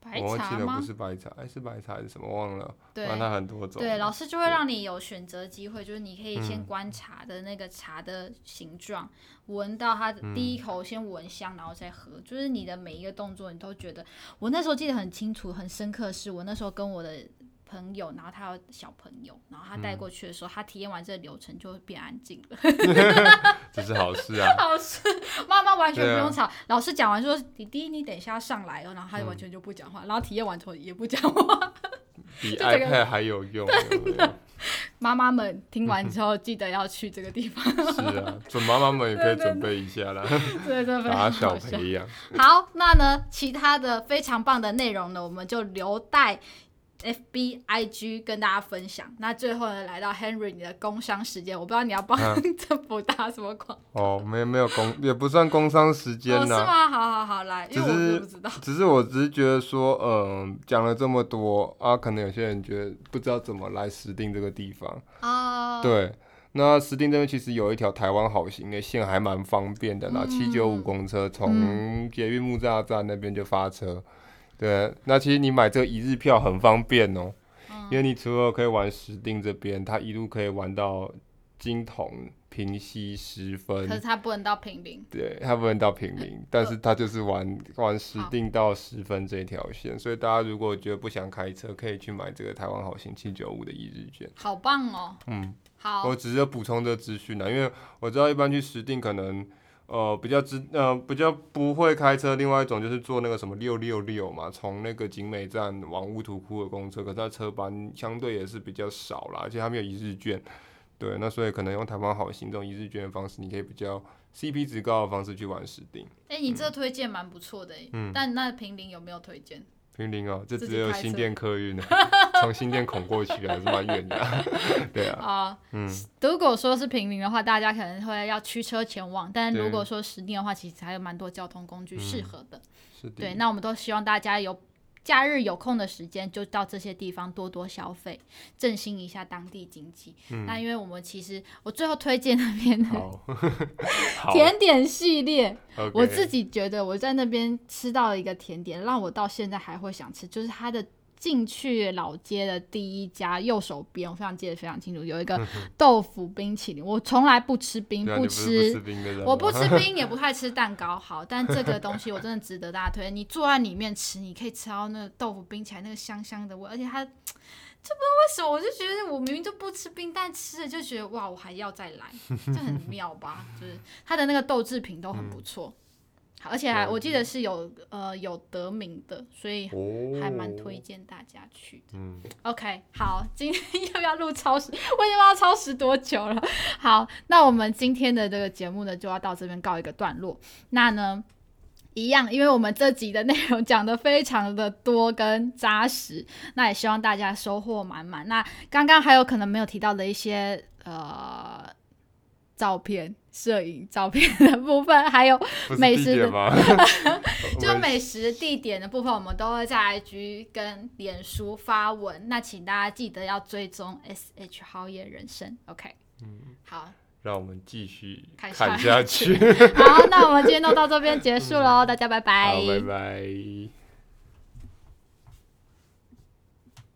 嗯我忘记了，不是白茶，哎，是白茶还是什么？忘了。对，它很多种。对，老师就会让你有选择机会，就是你可以先观察的那个茶的形状，闻、嗯、到它的第一口先闻香，然后再喝。嗯、就是你的每一个动作，你都觉得。我那时候记得很清楚、很深刻，是我那时候跟我的。朋友，然后他有小朋友，然后他带过去的时候，嗯、他体验完这个流程就会变安静了，[laughs] 这是好事啊！[laughs] 好事，妈妈完全不用吵。啊、老师讲完说：“弟弟，你等一下上来哦。”然后他就完全就不讲话，嗯、然后体验完之后也不讲话，[laughs] 比 iPad 还有用。对妈妈们听完之后记得要去这个地方。是啊，准妈妈们也可以准备一下啦。对对对，打小培养。好，那呢，其他的非常棒的内容呢，我们就留待。F B I G 跟大家分享。那最后呢，来到 Henry 你的工商时间，我不知道你要帮 [laughs] 政府打什么广告。哦，没有没有工，也不算工商时间呢、啊哦。是吗？好好好，来，因为我不知道。只是我只是觉得说，嗯、呃，讲了这么多啊，可能有些人觉得不知道怎么来石碇这个地方啊。对，那石碇这边其实有一条台湾好行的线，还蛮方便的啦。七九五公车从捷运木栅站那边就发车。对，那其实你买这个一日票很方便哦，嗯、因为你除了可以玩石碇这边，它一路可以玩到金桶、平溪、十分。可是它不能到平林。对，它不能到平林，但是它就是玩玩石碇到十分这条线，所以大家如果觉得不想开车，可以去买这个台湾好行七九五的一日券。好棒哦！嗯，好。我只是补充这个资讯呢，因为我知道一般去石碇可能。呃，比较知呃比较不会开车，另外一种就是坐那个什么六六六嘛，从那个景美站往乌土库的公车，可是它车班相对也是比较少啦，而且它没有一日券，对，那所以可能用台湾好行这种一日券的方式，你可以比较 CP 值高的方式去玩石定。哎、欸，你这推荐蛮不错的，嗯，但那平林有没有推荐？平林哦，这只有新店客运的，从新店孔过去还是蛮远的，[laughs] 对啊。啊，嗯，如果说是平民的话，大家可能会要驱车前往，但如果说实地的话，其实还有蛮多交通工具适合的。是的。对，那我们都希望大家有。假日有空的时间，就到这些地方多多消费，振兴一下当地经济。嗯、那因为我们其实，我最后推荐那边的 [laughs] 甜点系列，好我自己觉得我在那边吃到了一个甜点，让我到现在还会想吃，就是它的。进去老街的第一家，右手边我非常记得非常清楚，有一个豆腐冰淇淋。我从来不吃冰，不吃，我不吃冰，也不太吃蛋糕。好，但这个东西我真的值得大家推荐。你坐在里面吃，你可以吃到那个豆腐冰起来那个香香的味，而且它，就不知道为什么，我就觉得我明明就不吃冰，但吃了就觉得哇，我还要再来，这很妙吧？就是它的那个豆制品都很不错。而且还我记得是有呃有得名的，所以还蛮推荐大家去的。嗯，OK，好，今天 [laughs] 又要录超时，我已经要超时多久了？好，那我们今天的这个节目呢就要到这边告一个段落。那呢，一样，因为我们这集的内容讲的非常的多跟扎实，那也希望大家收获满满。那刚刚还有可能没有提到的一些呃。照片、摄影、照片的部分，还有美食的，[laughs] [laughs] 就美食地点的部分，我们都会在 IG 跟脸书发文。那请大家记得要追踪 SH 好野人生，OK？嗯，好，让我们继续看下去。[laughs] 好，那我们今天都到这边结束喽，大家拜拜，好，拜拜。